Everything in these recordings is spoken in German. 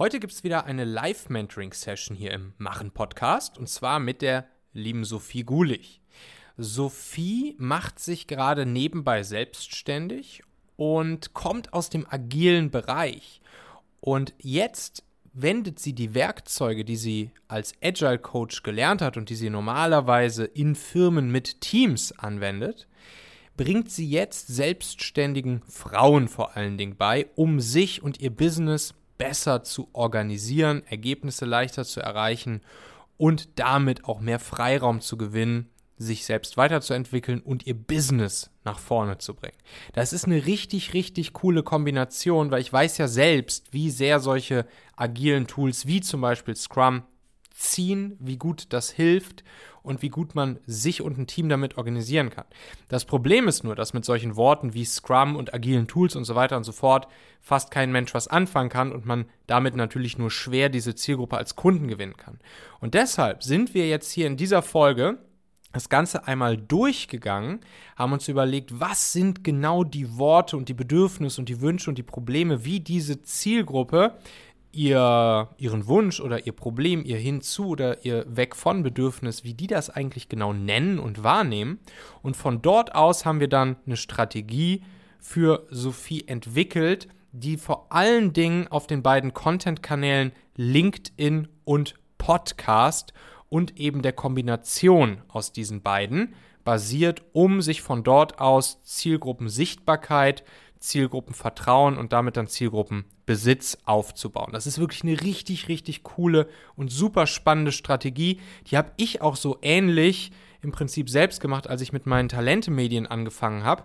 Heute gibt es wieder eine Live-Mentoring-Session hier im Machen-Podcast und zwar mit der lieben Sophie Gulich. Sophie macht sich gerade nebenbei selbstständig und kommt aus dem agilen Bereich. Und jetzt wendet sie die Werkzeuge, die sie als Agile Coach gelernt hat und die sie normalerweise in Firmen mit Teams anwendet, bringt sie jetzt selbstständigen Frauen vor allen Dingen bei, um sich und ihr Business besser zu organisieren, Ergebnisse leichter zu erreichen und damit auch mehr Freiraum zu gewinnen, sich selbst weiterzuentwickeln und ihr Business nach vorne zu bringen. Das ist eine richtig, richtig coole Kombination, weil ich weiß ja selbst, wie sehr solche agilen Tools wie zum Beispiel Scrum ziehen, wie gut das hilft und wie gut man sich und ein Team damit organisieren kann. Das Problem ist nur, dass mit solchen Worten wie Scrum und agilen Tools und so weiter und so fort fast kein Mensch was anfangen kann und man damit natürlich nur schwer diese Zielgruppe als Kunden gewinnen kann. Und deshalb sind wir jetzt hier in dieser Folge das Ganze einmal durchgegangen, haben uns überlegt, was sind genau die Worte und die Bedürfnisse und die Wünsche und die Probleme, wie diese Zielgruppe ihr, ihren Wunsch oder ihr Problem, ihr Hinzu oder ihr Weg von Bedürfnis, wie die das eigentlich genau nennen und wahrnehmen. Und von dort aus haben wir dann eine Strategie für Sophie entwickelt, die vor allen Dingen auf den beiden Content-Kanälen LinkedIn und Podcast und eben der Kombination aus diesen beiden basiert, um sich von dort aus Zielgruppensichtbarkeit, Zielgruppenvertrauen und damit dann Zielgruppenbesitz aufzubauen. Das ist wirklich eine richtig, richtig coole und super spannende Strategie. Die habe ich auch so ähnlich im Prinzip selbst gemacht, als ich mit meinen Talentemedien angefangen habe.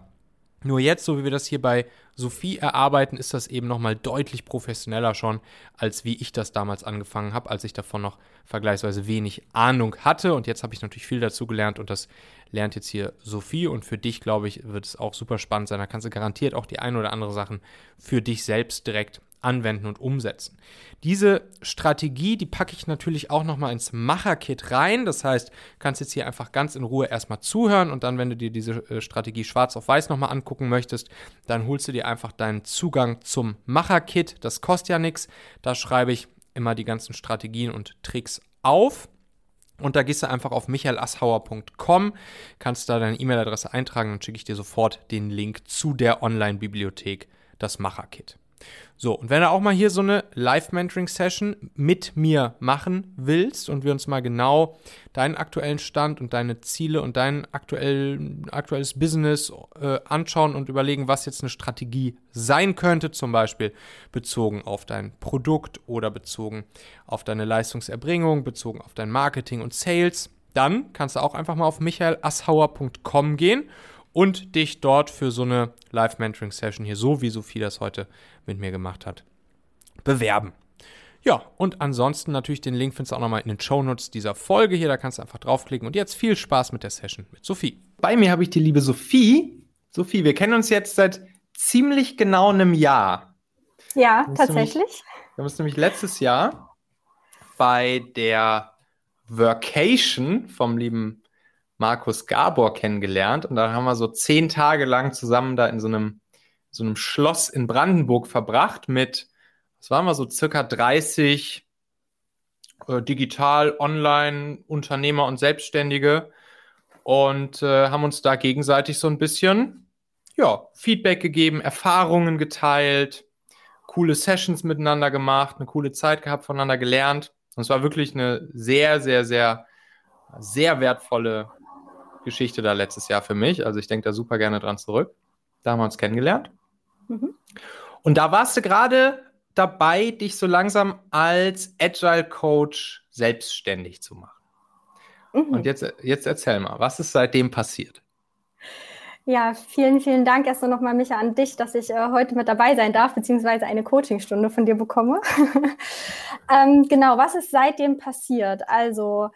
Nur jetzt, so wie wir das hier bei Sophie erarbeiten, ist das eben nochmal deutlich professioneller schon, als wie ich das damals angefangen habe, als ich davon noch vergleichsweise wenig Ahnung hatte. Und jetzt habe ich natürlich viel dazu gelernt und das lernt jetzt hier Sophie. Und für dich, glaube ich, wird es auch super spannend sein. Da kannst du garantiert auch die ein oder andere Sachen für dich selbst direkt anwenden und umsetzen. Diese Strategie, die packe ich natürlich auch nochmal ins Macher-Kit rein. Das heißt, kannst jetzt hier einfach ganz in Ruhe erstmal zuhören und dann, wenn du dir diese äh, Strategie schwarz auf weiß nochmal angucken möchtest, dann holst du dir einfach deinen Zugang zum Macher-Kit. Das kostet ja nichts. Da schreibe ich immer die ganzen Strategien und Tricks auf. Und da gehst du einfach auf michaelassauer.com, kannst da deine E-Mail-Adresse eintragen und schicke ich dir sofort den Link zu der Online-Bibliothek, das Macher-Kit. So, und wenn du auch mal hier so eine Live-Mentoring-Session mit mir machen willst und wir uns mal genau deinen aktuellen Stand und deine Ziele und dein aktuell, aktuelles Business äh, anschauen und überlegen, was jetzt eine Strategie sein könnte, zum Beispiel bezogen auf dein Produkt oder bezogen auf deine Leistungserbringung, bezogen auf dein Marketing und Sales, dann kannst du auch einfach mal auf michaelassauer.com gehen und dich dort für so eine Live-Mentoring-Session hier, so wie Sophie das heute mit mir gemacht hat, bewerben. Ja, und ansonsten natürlich den Link findest du auch nochmal in den Show Notes dieser Folge hier. Da kannst du einfach draufklicken. Und jetzt viel Spaß mit der Session mit Sophie. Bei mir habe ich die liebe Sophie. Sophie, wir kennen uns jetzt seit ziemlich genau einem Jahr. Ja, tatsächlich. Nämlich, wir haben uns nämlich letztes Jahr bei der Workation vom lieben Markus Gabor kennengelernt und da haben wir so zehn Tage lang zusammen da in so einem, so einem Schloss in Brandenburg verbracht mit, was waren wir so, circa 30 äh, digital, online Unternehmer und Selbstständige und äh, haben uns da gegenseitig so ein bisschen ja, Feedback gegeben, Erfahrungen geteilt, coole Sessions miteinander gemacht, eine coole Zeit gehabt, voneinander gelernt. Und es war wirklich eine sehr, sehr, sehr, sehr wertvolle Geschichte da letztes Jahr für mich. Also ich denke da super gerne dran zurück. Da haben wir uns kennengelernt. Mhm. Und da warst du gerade dabei, dich so langsam als Agile Coach selbstständig zu machen. Mhm. Und jetzt, jetzt erzähl mal, was ist seitdem passiert? Ja, vielen, vielen Dank erst nochmal, Micha, an dich, dass ich äh, heute mit dabei sein darf, beziehungsweise eine Coachingstunde von dir bekomme. ähm, genau, was ist seitdem passiert? Also,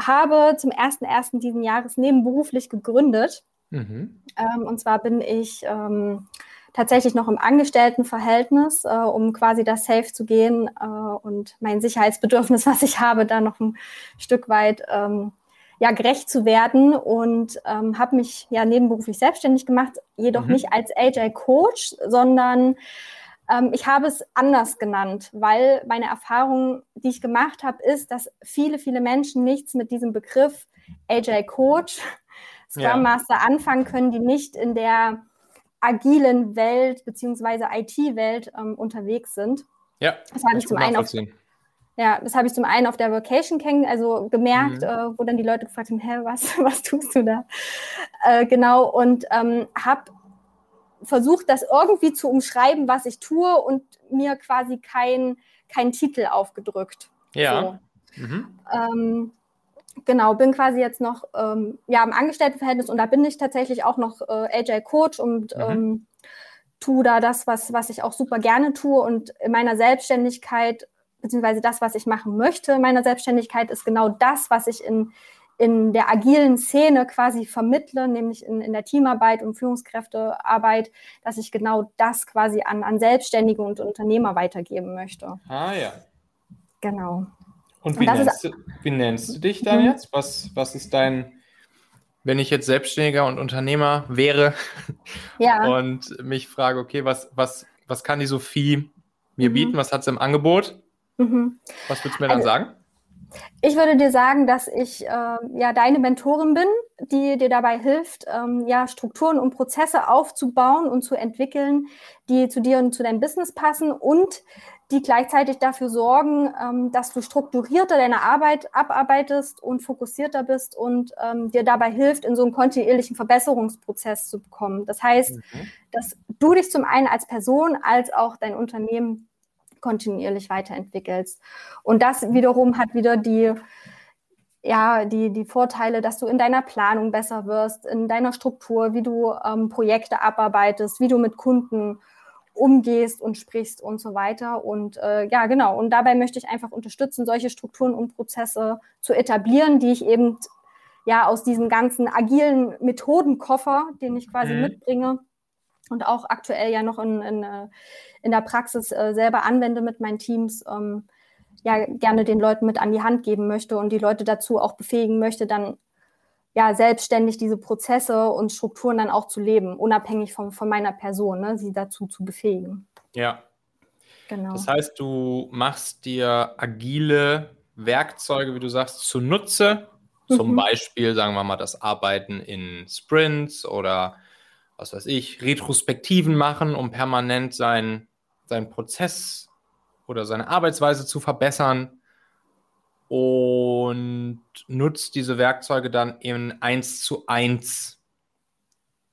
habe zum 1.1. diesen Jahres nebenberuflich gegründet. Mhm. Ähm, und zwar bin ich ähm, tatsächlich noch im Angestelltenverhältnis, äh, um quasi da safe zu gehen äh, und mein Sicherheitsbedürfnis, was ich habe, da noch ein Stück weit ähm, ja, gerecht zu werden und ähm, habe mich ja nebenberuflich selbstständig gemacht, jedoch mhm. nicht als AJ-Coach, sondern Ähm, ich habe es anders genannt, weil meine Erfahrung, die ich gemacht habe, ist, dass viele, viele Menschen nichts mit diesem Begriff AJ Coach, Scrum ja. Master anfangen können, die nicht in der agilen Welt bzw. IT-Welt ähm, unterwegs sind. Ja, das habe ich zum einen auf, ja, das habe ich zum einen auf der Vacation kennen, also gemerkt, mhm. äh, wo dann die Leute gefragt haben, hä, was, was tust du da? Äh, genau, und ähm, habe versucht, das irgendwie zu umschreiben, was ich tue und mir quasi keinen kein Titel aufgedrückt. Ja. So. Mhm. Ähm, genau, bin quasi jetzt noch ähm, ja, im Angestelltenverhältnis und da bin ich tatsächlich auch noch äh, Agile Coach und mhm. ähm, tue da das, was, was ich auch super gerne tue. Und in meiner Selbstständigkeit, beziehungsweise das, was ich machen möchte in meiner Selbstständigkeit, ist genau das, was ich in, in der agilen Szene quasi vermittle, nämlich in, in der Teamarbeit und Führungskräftearbeit, dass ich genau das quasi an, an Selbstständige und Unternehmer weitergeben möchte. Ah ja. Genau. Und wie, und nennst, du, wie nennst du dich dann mhm. jetzt? Was, was ist dein, wenn ich jetzt Selbstständiger und Unternehmer wäre ja. und mich frage, okay, was, was, was kann die Sophie mir mhm. bieten? Was hat sie im Angebot? Mhm. Was würdest du mir dann also, sagen? Ich würde dir sagen, dass ich äh, ja deine Mentorin bin, die dir dabei hilft, ähm, ja Strukturen und Prozesse aufzubauen und zu entwickeln, die zu dir und zu deinem Business passen und die gleichzeitig dafür sorgen, ähm, dass du strukturierter deine Arbeit abarbeitest und fokussierter bist und ähm, dir dabei hilft, in so einen kontinuierlichen Verbesserungsprozess zu bekommen. Das heißt, mhm. dass du dich zum einen als Person als auch dein Unternehmen kontinuierlich weiterentwickelst. Und das wiederum hat wieder die, ja, die, die Vorteile, dass du in deiner Planung besser wirst, in deiner Struktur, wie du ähm, Projekte abarbeitest, wie du mit Kunden umgehst und sprichst und so weiter. Und äh, ja, genau. Und dabei möchte ich einfach unterstützen, solche Strukturen und Prozesse zu etablieren, die ich eben ja aus diesem ganzen agilen Methodenkoffer, den ich quasi mhm. mitbringe und auch aktuell ja noch in, in, äh, in der Praxis äh, selber anwende mit meinen Teams, ähm, ja gerne den Leuten mit an die Hand geben möchte und die Leute dazu auch befähigen möchte, dann ja, selbstständig diese Prozesse und Strukturen dann auch zu leben, unabhängig von, von meiner Person, ne, sie dazu zu befähigen. Ja. Genau. Das heißt, du machst dir agile Werkzeuge, wie du sagst, zunutze. Zum mhm. Beispiel, sagen wir mal, das Arbeiten in Sprints oder was weiß ich, Retrospektiven machen, um permanent seinen sein Prozess oder seine Arbeitsweise zu verbessern und nutzt diese Werkzeuge dann in 1 zu 1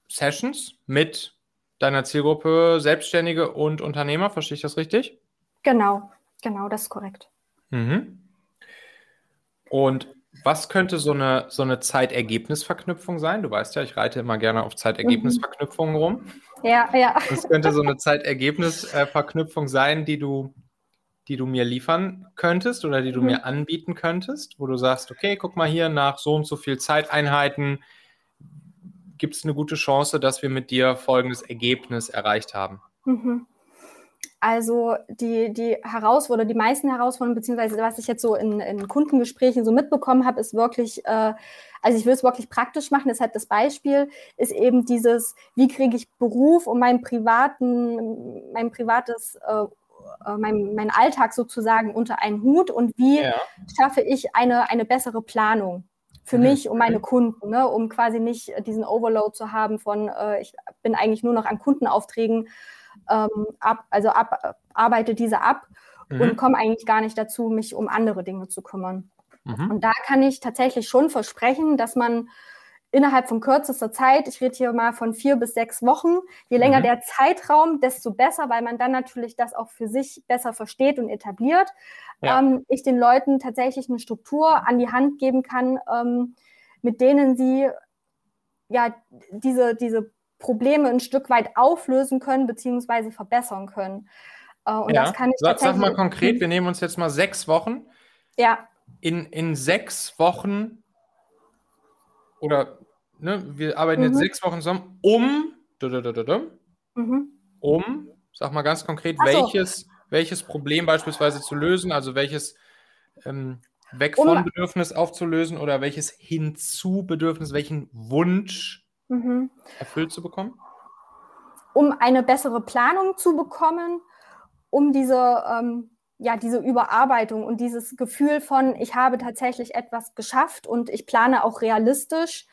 Sessions mit deiner Zielgruppe Selbstständige und Unternehmer. Verstehe ich das richtig? Genau, genau, das ist korrekt. Mhm. Und was könnte so eine, so eine Zeitergebnisverknüpfung sein? Du weißt ja, ich reite immer gerne auf Zeitergebnisverknüpfungen rum. Ja, ja. Was könnte so eine Zeitergebnisverknüpfung sein, die du die du mir liefern könntest oder die du mhm. mir anbieten könntest, wo du sagst, okay, guck mal hier, nach so und so viel Zeiteinheiten gibt es eine gute Chance, dass wir mit dir folgendes Ergebnis erreicht haben? Mhm. Also die, die Herausforderungen, die meisten Herausforderungen, beziehungsweise was ich jetzt so in, in Kundengesprächen so mitbekommen habe, ist wirklich, äh, also ich will es wirklich praktisch machen, deshalb das Beispiel ist eben dieses, wie kriege ich Beruf und mein privaten, mein privates äh, äh, mein, mein Alltag sozusagen unter einen Hut und wie ja. schaffe ich eine, eine bessere Planung für mhm. mich und meine Kunden, ne, um quasi nicht diesen Overload zu haben von, äh, ich bin eigentlich nur noch an Kundenaufträgen, ähm, ab, also ab, arbeite diese ab mhm. und komme eigentlich gar nicht dazu, mich um andere Dinge zu kümmern. Mhm. Und da kann ich tatsächlich schon versprechen, dass man innerhalb von kürzester Zeit, ich rede hier mal von vier bis sechs Wochen, je länger mhm. der Zeitraum, desto besser, weil man dann natürlich das auch für sich besser versteht und etabliert. Ja. Ähm, ich den Leuten tatsächlich eine Struktur an die Hand geben kann, ähm, mit denen sie ja diese, diese Probleme ein Stück weit auflösen können beziehungsweise verbessern können. Äh, und ja. das kann ich sag. Sag mal konkret, wir nehmen uns jetzt mal sechs Wochen. Ja. In, in sechs Wochen oder ne, wir arbeiten mhm. jetzt sechs Wochen zusammen, um, mhm. um, sag mal ganz konkret, so. welches, welches Problem beispielsweise zu lösen, also welches ähm, weg von um, Bedürfnis aufzulösen oder welches hinzu Bedürfnis, welchen Wunsch mhm. erfüllt zu bekommen? Um eine bessere Planung zu bekommen um diese, ähm, ja, diese Überarbeitung und dieses Gefühl von, ich habe tatsächlich etwas geschafft und ich plane auch realistisch.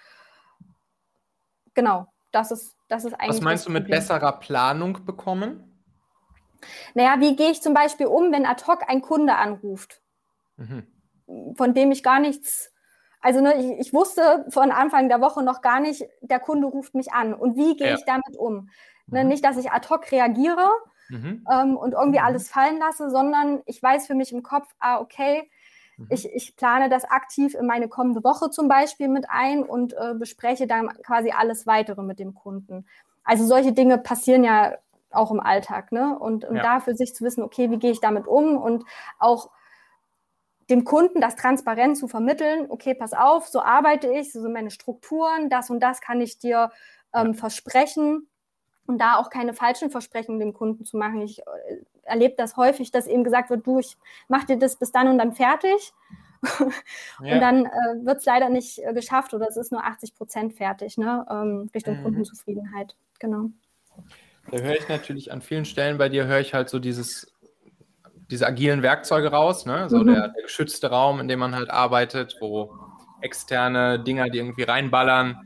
Genau, das ist, das ist eigentlich. Was meinst du mit Problem. besserer Planung bekommen? Naja, wie gehe ich zum Beispiel um, wenn ad hoc ein Kunde anruft, mhm. von dem ich gar nichts, also ne, ich, ich, wusste von Anfang der Woche noch gar nicht, der Kunde ruft mich an und wie gehe ja. ich damit um? Ne, mhm. Nicht, dass ich ad hoc reagiere mhm. ähm, und irgendwie mhm. alles fallen lasse, sondern ich weiß für mich im Kopf, ah, okay, mhm. ich, ich, plane das aktiv in meine kommende Woche zum Beispiel mit ein und äh, bespreche dann quasi alles weitere mit dem Kunden. Also solche Dinge passieren ja auch im Alltag, ne? Und, und ja. da für sich zu wissen, okay, wie gehe ich damit um und auch dem Kunden das transparent zu vermitteln, okay, pass auf, so arbeite ich, so sind meine Strukturen, das und das kann ich dir ähm, versprechen und da auch keine falschen Versprechen dem Kunden zu machen. Ich äh, erlebe das häufig, dass eben gesagt wird, du, ich mache dir das bis dann und dann fertig. Ja. Und dann äh, wird es leider nicht äh, geschafft oder es ist nur 80 Prozent fertig, ne? Ähm, Richtung mhm. Kundenzufriedenheit. Genau. Da höre ich natürlich an vielen Stellen bei dir, höre ich halt so dieses, diese agilen Werkzeuge raus, ne? so mhm. der, der, geschützte Raum, in dem man halt arbeitet, wo externe Dinger, die irgendwie reinballern,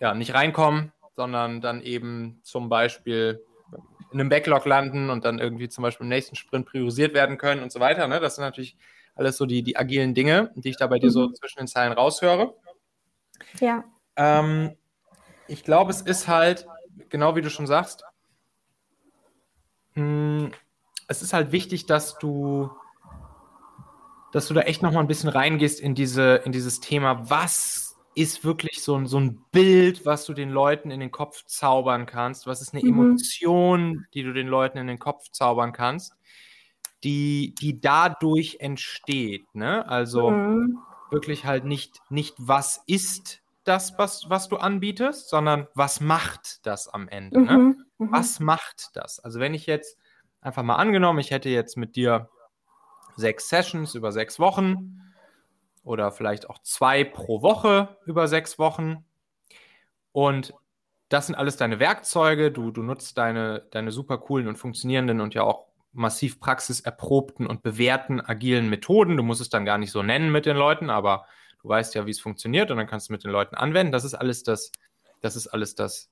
ja, nicht reinkommen, sondern dann eben zum Beispiel in einem Backlog landen und dann irgendwie zum Beispiel im nächsten Sprint priorisiert werden können und so weiter. Ne? Das sind natürlich alles so die, die agilen Dinge, die ich da bei dir so mhm. zwischen den Zeilen raushöre. Ja. Ähm, ich glaube, es ist halt, genau wie du schon sagst, hm, es ist halt wichtig, dass du, dass du da echt noch mal ein bisschen reingehst in, diese, in dieses Thema, was ist wirklich so ein, so ein Bild, was du den Leuten in den Kopf zaubern kannst? Was ist eine mhm. Emotion, die du den Leuten in den Kopf zaubern kannst, die, die dadurch entsteht? Ne? Also mhm. wirklich halt nicht, nicht, was ist das, was, was du anbietest, sondern was macht das am Ende? Ne? Mhm. Ne? Was macht das? Also wenn ich jetzt einfach mal angenommen, ich hätte jetzt mit dir sechs Sessions über sechs Wochen oder vielleicht auch zwei pro Woche über sechs Wochen und das sind alles deine Werkzeuge. Du, du nutzt deine, deine super coolen und funktionierenden und ja auch massiv praxiserprobten und bewährten agilen Methoden. Du musst es dann gar nicht so nennen mit den Leuten, aber du weißt ja, wie es funktioniert und dann kannst du mit den Leuten anwenden. Das ist alles das, das ist alles das,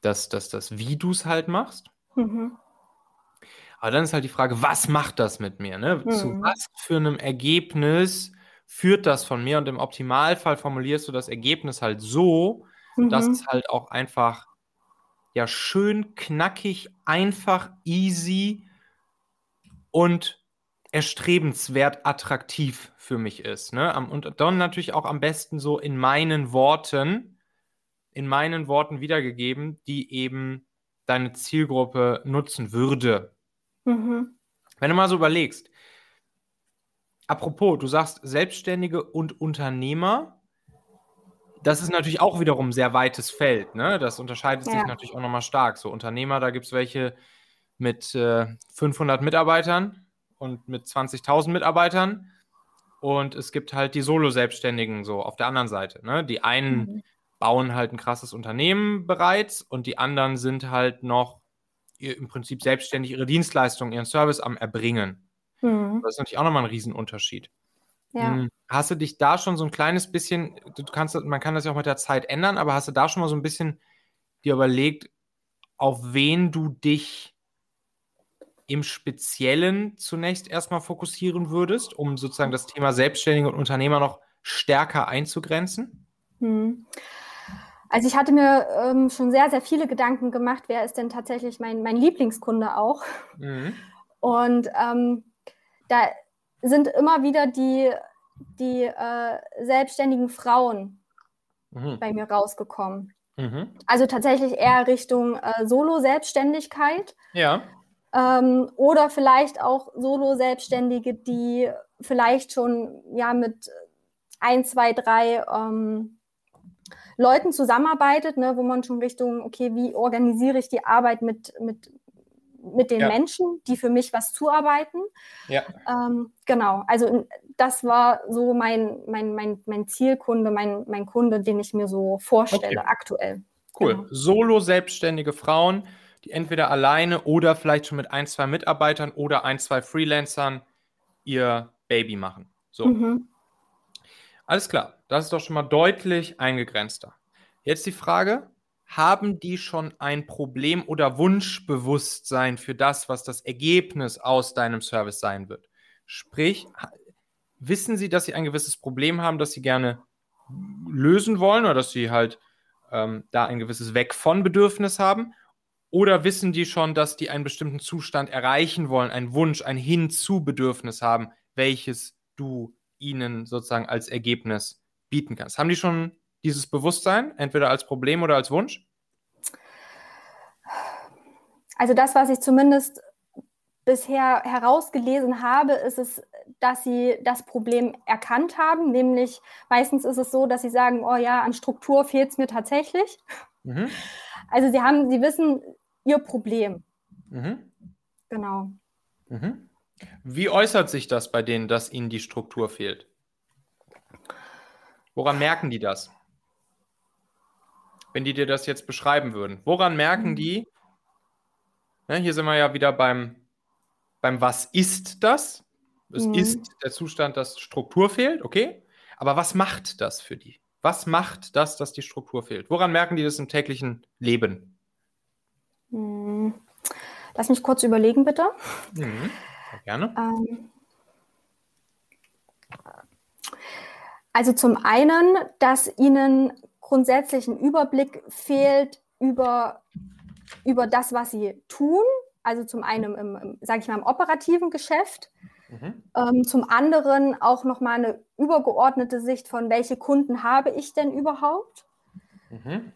das, das, das, wie du es halt machst. Mhm. Aber dann ist halt die Frage, was macht das mit mir? Ne? Mhm. Zu was für einem Ergebnis führt das von mir? Und im Optimalfall formulierst du das Ergebnis halt so, mhm. dass es halt auch einfach ja schön knackig, einfach, easy und erstrebenswert attraktiv für mich ist. Ne? Und dann natürlich auch am besten so in meinen Worten, in meinen Worten wiedergegeben, die eben deine Zielgruppe nutzen würde. Mhm. Wenn du mal so überlegst, apropos, du sagst Selbstständige und Unternehmer, das ist natürlich auch wiederum ein sehr weites Feld. Ne? Das unterscheidet ja. sich natürlich auch nochmal stark. So Unternehmer, da gibt es welche mit äh, 500 Mitarbeitern und mit 20.000 Mitarbeitern. Und es gibt halt die Solo-Selbstständigen so auf der anderen Seite. Ne? Die einen mhm. bauen halt ein krasses Unternehmen bereits und die anderen sind halt noch im Prinzip selbstständig ihre Dienstleistung, ihren Service am Erbringen. Mhm. Das ist natürlich auch nochmal ein Riesenunterschied. Ja. Hm, hast du dich da schon so ein kleines bisschen, du kannst, man kann das ja auch mit der Zeit ändern, aber hast du da schon mal so ein bisschen dir überlegt, auf wen du dich im Speziellen zunächst erstmal fokussieren würdest, um sozusagen das Thema Selbstständige und Unternehmer noch stärker einzugrenzen? Hm. Also ich hatte mir ähm, schon sehr, sehr viele Gedanken gemacht, wer ist denn tatsächlich mein, mein Lieblingskunde auch. Mhm. Und ähm, da sind immer wieder die, die äh, selbstständigen Frauen mhm. bei mir rausgekommen. Mhm. Also tatsächlich eher Richtung äh, Solo-Selbstständigkeit. Ja. Ähm, oder vielleicht auch Solo-Selbstständige, die vielleicht schon ja mit ein, zwei, drei ähm, Leuten zusammenarbeitet, ne, wo man schon Richtung, okay, wie organisiere ich die Arbeit mit, mit, mit den ja. Menschen, die für mich was zuarbeiten. Ja. Ähm, genau, also das war so mein, mein, mein, mein Zielkunde, mein, mein Kunde, den ich mir so vorstelle okay. aktuell. Cool. Genau. Solo selbstständige Frauen, die entweder alleine oder vielleicht schon mit ein, zwei Mitarbeitern oder ein, zwei Freelancern ihr Baby machen. So. Mhm. Alles klar, das ist doch schon mal deutlich eingegrenzter. Jetzt die Frage, haben die schon ein Problem oder Wunschbewusstsein für das, was das Ergebnis aus deinem Service sein wird? Sprich, wissen sie, dass sie ein gewisses Problem haben, das sie gerne lösen wollen oder dass sie halt ähm, da ein gewisses Weg von Bedürfnis haben? Oder wissen die schon, dass die einen bestimmten Zustand erreichen wollen, einen Wunsch, ein Hinzu-Bedürfnis haben, welches du ihnen sozusagen als Ergebnis bieten kannst? Haben die schon dieses Bewusstsein, entweder als Problem oder als Wunsch? Also das, was ich zumindest bisher herausgelesen habe, ist es, dass sie das Problem erkannt haben. Nämlich meistens ist es so, dass sie sagen, oh ja, an Struktur fehlt es mir tatsächlich. Mhm. Also sie haben, sie wissen ihr Problem. Mhm. Genau. Mhm. Wie äußert sich das bei denen, dass ihnen die Struktur fehlt? Woran merken die das? Wenn die dir das jetzt beschreiben würden. Woran merken mhm. die? Ne, hier sind wir ja wieder beim, beim Was ist das? Es mhm. ist der Zustand, dass Struktur fehlt, okay. Aber was macht das für die? Was macht das, dass die Struktur fehlt? Woran merken die das im täglichen Leben? Mhm. Lass mich kurz überlegen, bitte. Mhm. Gerne. Ähm, also zum einen, dass ihnen grundsätzlich ein Überblick fehlt über, über das, was sie tun. Also zum einen im, im sage ich mal, im operativen Geschäft. Mhm. Ähm, zum anderen auch nochmal eine übergeordnete Sicht von, welche Kunden habe ich denn überhaupt? Mhm.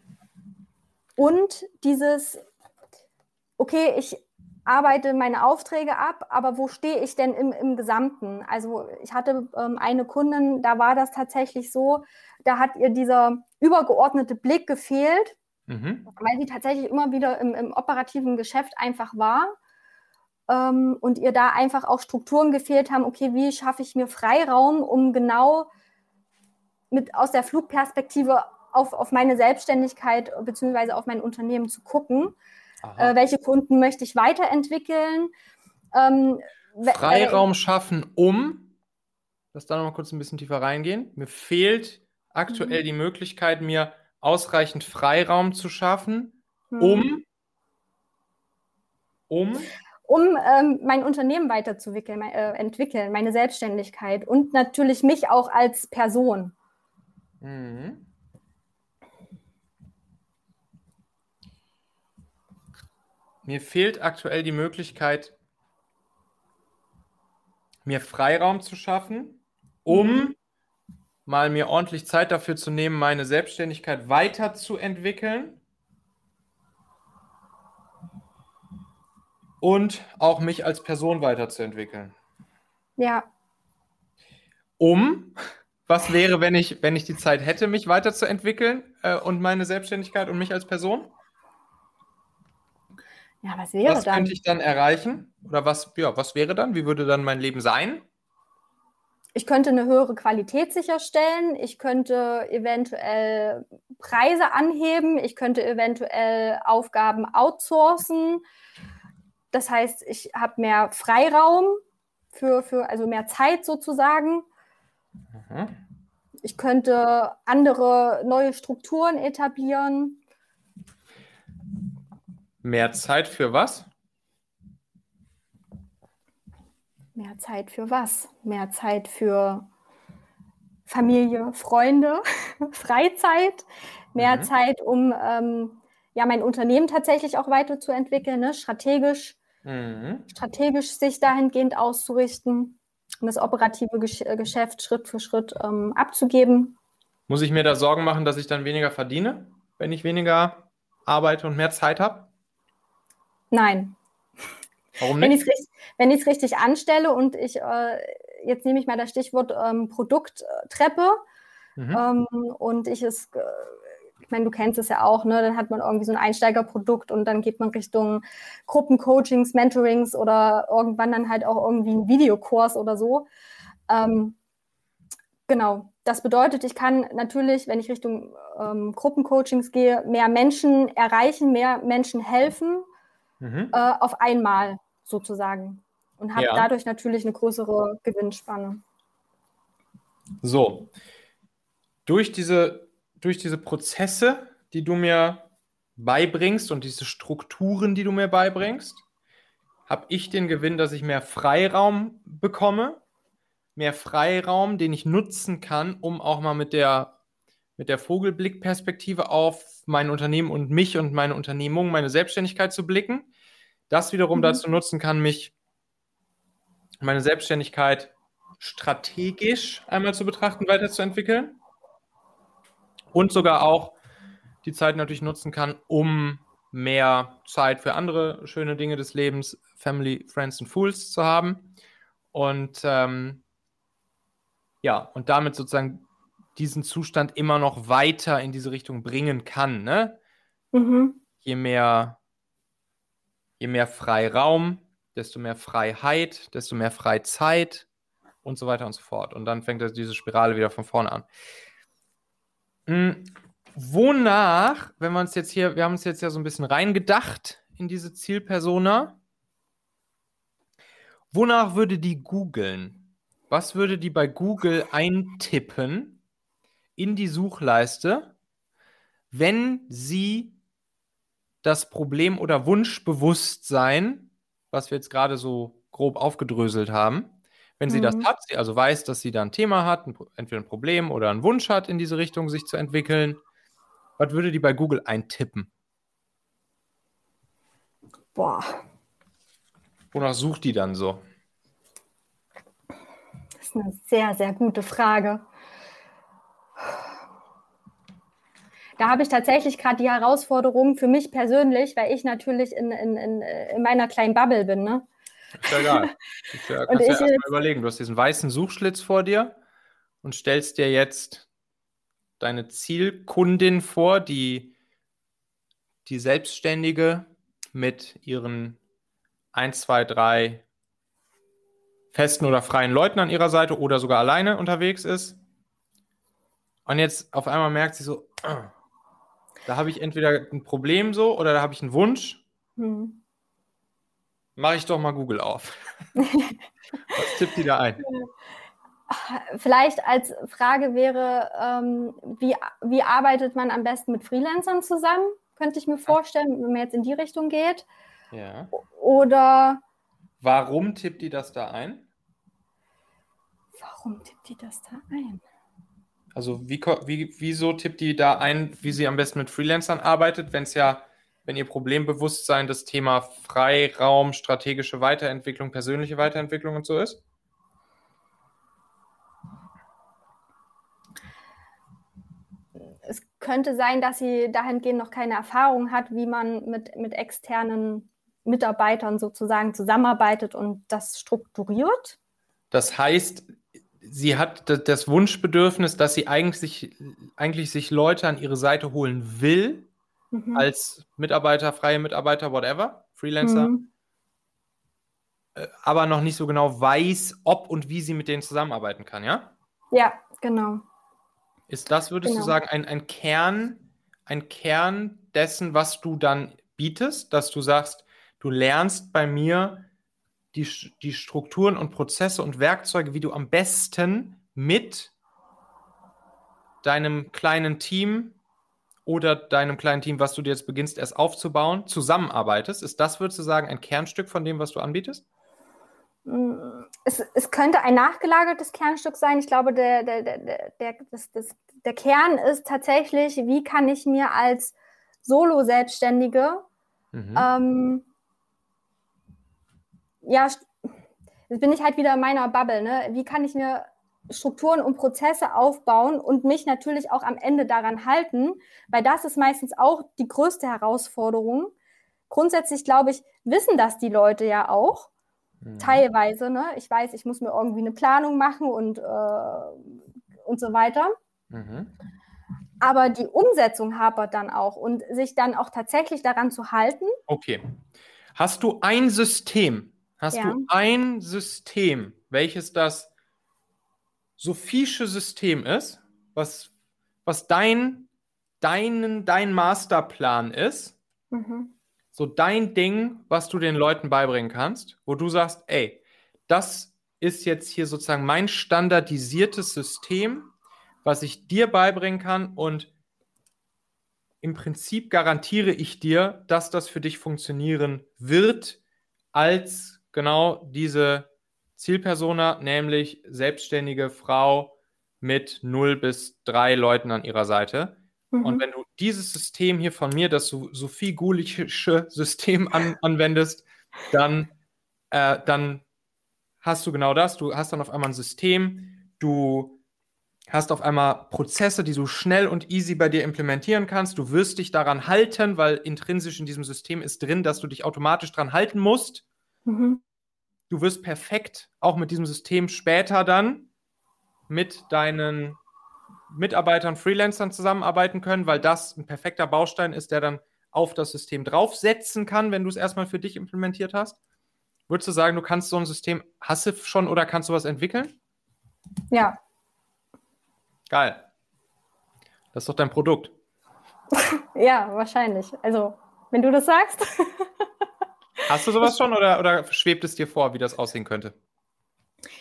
Und dieses, okay, ich arbeite meine Aufträge ab, aber wo stehe ich denn im, im Gesamten? Also ich hatte ähm, eine Kundin, da war das tatsächlich so, da hat ihr dieser übergeordnete Blick gefehlt, mhm. weil sie tatsächlich immer wieder im, im operativen Geschäft einfach war ähm, und ihr da einfach auch Strukturen gefehlt haben, okay, wie schaffe ich mir Freiraum, um genau mit aus der Flugperspektive auf, auf meine Selbstständigkeit bzw. auf mein Unternehmen zu gucken äh, welche Kunden möchte ich weiterentwickeln. Ähm, Freiraum schaffen, um, lass da noch mal kurz ein bisschen tiefer reingehen. Mir fehlt aktuell mhm. die Möglichkeit, mir ausreichend Freiraum zu schaffen, mhm. um, um, um ähm, mein Unternehmen weiterzuentwickeln, äh, entwickeln, meine Selbstständigkeit und natürlich mich auch als Person. Mhm. Mir fehlt aktuell die Möglichkeit, mir Freiraum zu schaffen, um mhm. mal mir ordentlich Zeit dafür zu nehmen, meine Selbstständigkeit weiterzuentwickeln und auch mich als Person weiterzuentwickeln. Ja. Um, was wäre, wenn ich, wenn ich die Zeit hätte, mich weiterzuentwickeln äh, und meine Selbstständigkeit und mich als Person? Ja, was wäre was dann? könnte ich dann erreichen? Oder was, ja, was wäre dann? Wie würde dann mein Leben sein? Ich könnte eine höhere Qualität sicherstellen. Ich könnte eventuell Preise anheben. Ich könnte eventuell Aufgaben outsourcen. Das heißt, ich habe mehr Freiraum für, für, also mehr Zeit sozusagen. Mhm. Ich könnte andere neue Strukturen etablieren. Mehr Zeit für was? Mehr Zeit für was? Mehr Zeit für Familie, Freunde, Freizeit, mehr mhm. Zeit, um ähm, ja mein Unternehmen tatsächlich auch weiterzuentwickeln, ne? strategisch, mhm. strategisch sich dahingehend auszurichten und das operative Gesch äh, Geschäft Schritt für Schritt ähm, abzugeben. Muss ich mir da Sorgen machen, dass ich dann weniger verdiene, wenn ich weniger arbeite und mehr Zeit habe? Nein. Warum nicht? Wenn ich es richtig, richtig, anstelle und ich, äh, jetzt nehme ich mal das Stichwort ähm, Produkttreppe mhm. ähm, und ich es, äh, ich meine, du kennst es ja auch, ne? dann hat man irgendwie so ein Einsteigerprodukt und dann geht man Richtung Gruppencoachings, Mentorings oder irgendwann dann halt auch irgendwie einen Videokurs oder so. Ähm, genau, das bedeutet, ich kann natürlich, wenn ich Richtung ähm, Gruppencoachings gehe, mehr Menschen erreichen, mehr Menschen helfen mhm. äh, auf einmal sozusagen und habe ja. dadurch natürlich eine größere Gewinnspanne. So, durch diese, durch diese Prozesse, die du mir beibringst und diese Strukturen, die du mir beibringst, habe ich den Gewinn, dass ich mehr Freiraum bekomme, mehr Freiraum, den ich nutzen kann, um auch mal mit der, mit der Vogelblickperspektive auf mein Unternehmen und mich und meine Unternehmung, meine Selbstständigkeit zu blicken. Das wiederum mhm. dazu nutzen kann, mich meine Selbstständigkeit strategisch einmal zu betrachten, weiterzuentwickeln und sogar auch die Zeit natürlich nutzen kann, um mehr Zeit für andere schöne Dinge des Lebens, Family, Friends und Fools zu haben. Und ähm, ja, und damit sozusagen diesen Zustand immer noch weiter in diese Richtung bringen kann. Ne? Mhm. Je mehr, je mehr Freiraum, desto mehr Freiheit, desto mehr Freizeit und so weiter und so fort. Und dann fängt diese Spirale wieder von vorne an. Hm, wonach, wenn wir uns jetzt hier, wir haben uns jetzt ja so ein bisschen reingedacht in diese Zielpersona, wonach würde die googeln? Was würde die bei Google eintippen in die Suchleiste, wenn sie das Problem oder Wunschbewusstsein, was wir jetzt gerade so grob aufgedröselt haben, wenn sie mhm. das hat, sie also weiß, dass sie da ein Thema hat, ein, entweder ein Problem oder einen Wunsch hat, in diese Richtung sich zu entwickeln, was würde die bei Google eintippen? Boah. Wonach sucht die dann so? Das ist eine sehr, sehr gute Frage. Da habe ich tatsächlich gerade die Herausforderung für mich persönlich, weil ich natürlich in, in, in, in meiner kleinen Bubble bin. Ne? Ist ja egal. Ich, ja, kannst ja erstmal überlegen. Du hast diesen weißen Suchschlitz vor dir und stellst dir jetzt deine Zielkundin vor, die, die Selbstständige mit ihren 1, 2, 3 festen oder freien Leuten an ihrer Seite oder sogar alleine unterwegs ist. Und jetzt auf einmal merkt sie so, da habe ich entweder ein Problem so oder da habe ich einen Wunsch. Hm. Mache ich doch mal Google auf. Was tippt die da ein? Vielleicht als Frage wäre, ähm, wie, wie arbeitet man am besten mit Freelancern zusammen? Könnte ich mir vorstellen, wenn man jetzt in die Richtung geht. Ja. Oder. Warum tippt die das da ein? Warum tippt die das da ein? Also wie, wie, wieso tippt die da ein, wie sie am besten mit Freelancern arbeitet, wenn es ja, wenn ihr Problembewusstsein das Thema Freiraum, strategische Weiterentwicklung, persönliche Weiterentwicklung und so ist? es könnte sein, dass sie dahingehend noch keine Erfahrung hat, wie man mit, mit externen Mitarbeitern sozusagen zusammenarbeitet und das strukturiert. Das heißt, sie hat das Wunschbedürfnis, dass sie eigentlich, eigentlich sich Leute an ihre Seite holen will, mhm. als Mitarbeiter, freie Mitarbeiter, whatever, Freelancer, mhm. Äh, aber noch nicht so genau weiß, ob und wie sie mit denen zusammenarbeiten kann, ja? Ja, genau. Ist das, würdest genau. du sagen, ein, ein Kern, ein Kern dessen, was du dann bietest, dass du sagst, du lernst bei mir die, die Strukturen und Prozesse und Werkzeuge, wie du am besten mit deinem kleinen Team oder deinem kleinen Team, was du dir jetzt beginnst erst aufzubauen, zusammenarbeitest. Ist das, würdest du sagen, ein Kernstück von dem, was du anbietest? es, es, könnte ein nachgelagertes Kernstück sein. Ich glaube, der, der, der, der, das, das, der Kern ist tatsächlich, wie kann ich mir als Solo-Selbstständige, mhm. ähm, ja, jetzt bin ich halt wieder in meiner Bubble, ne? wie kann ich mir Strukturen und Prozesse aufbauen und mich natürlich auch am Ende daran halten, weil das ist meistens auch die größte Herausforderung. Grundsätzlich, glaube ich, wissen das die Leute ja auch. Mhm. Teilweise, ne? Ich weiß, ich muss mir irgendwie eine Planung machen und, äh, und so weiter. Mhm. Aber die Umsetzung hapert dann auch und sich dann auch tatsächlich daran zu halten. Okay. Hast du ein System? Hast ja. du ein System, welches das Sophische System ist, was, was dein, deinen, dein Masterplan ist? Mhm so dein Ding, was du den Leuten beibringen kannst, wo du sagst, ey, das ist jetzt hier sozusagen mein standardisiertes System, was ich dir beibringen kann und im Prinzip garantiere ich dir, dass das für dich funktionieren wird, als genau diese Zielpersona, nämlich selbstständige Frau mit 0 bis 3 Leuten an ihrer Seite. Mhm. Und wenn du dieses System hier von mir, das Sophie Gulichische System an, anwendest, dann, äh, dann hast du genau das. Du hast dann auf einmal ein System, du hast auf einmal Prozesse, die du schnell und easy bei dir implementieren kannst. Du wirst dich daran halten, weil intrinsisch in diesem System ist drin, dass du dich automatisch daran halten musst. Mhm. Du wirst perfekt auch mit diesem System später dann mit deinen Mitarbeitern, Freelancern zusammenarbeiten können, weil das ein perfekter Baustein ist, der dann auf das System draufsetzen kann, wenn du es erstmal für dich implementiert hast. Würdest du sagen, du kannst so ein System, hast du schon oder kannst du was entwickeln? Ja. Geil. Das ist doch dein Produkt. ja, wahrscheinlich. Also, wenn du das sagst. Hast du sowas schon oder, oder schwebt es dir vor, wie das aussehen könnte?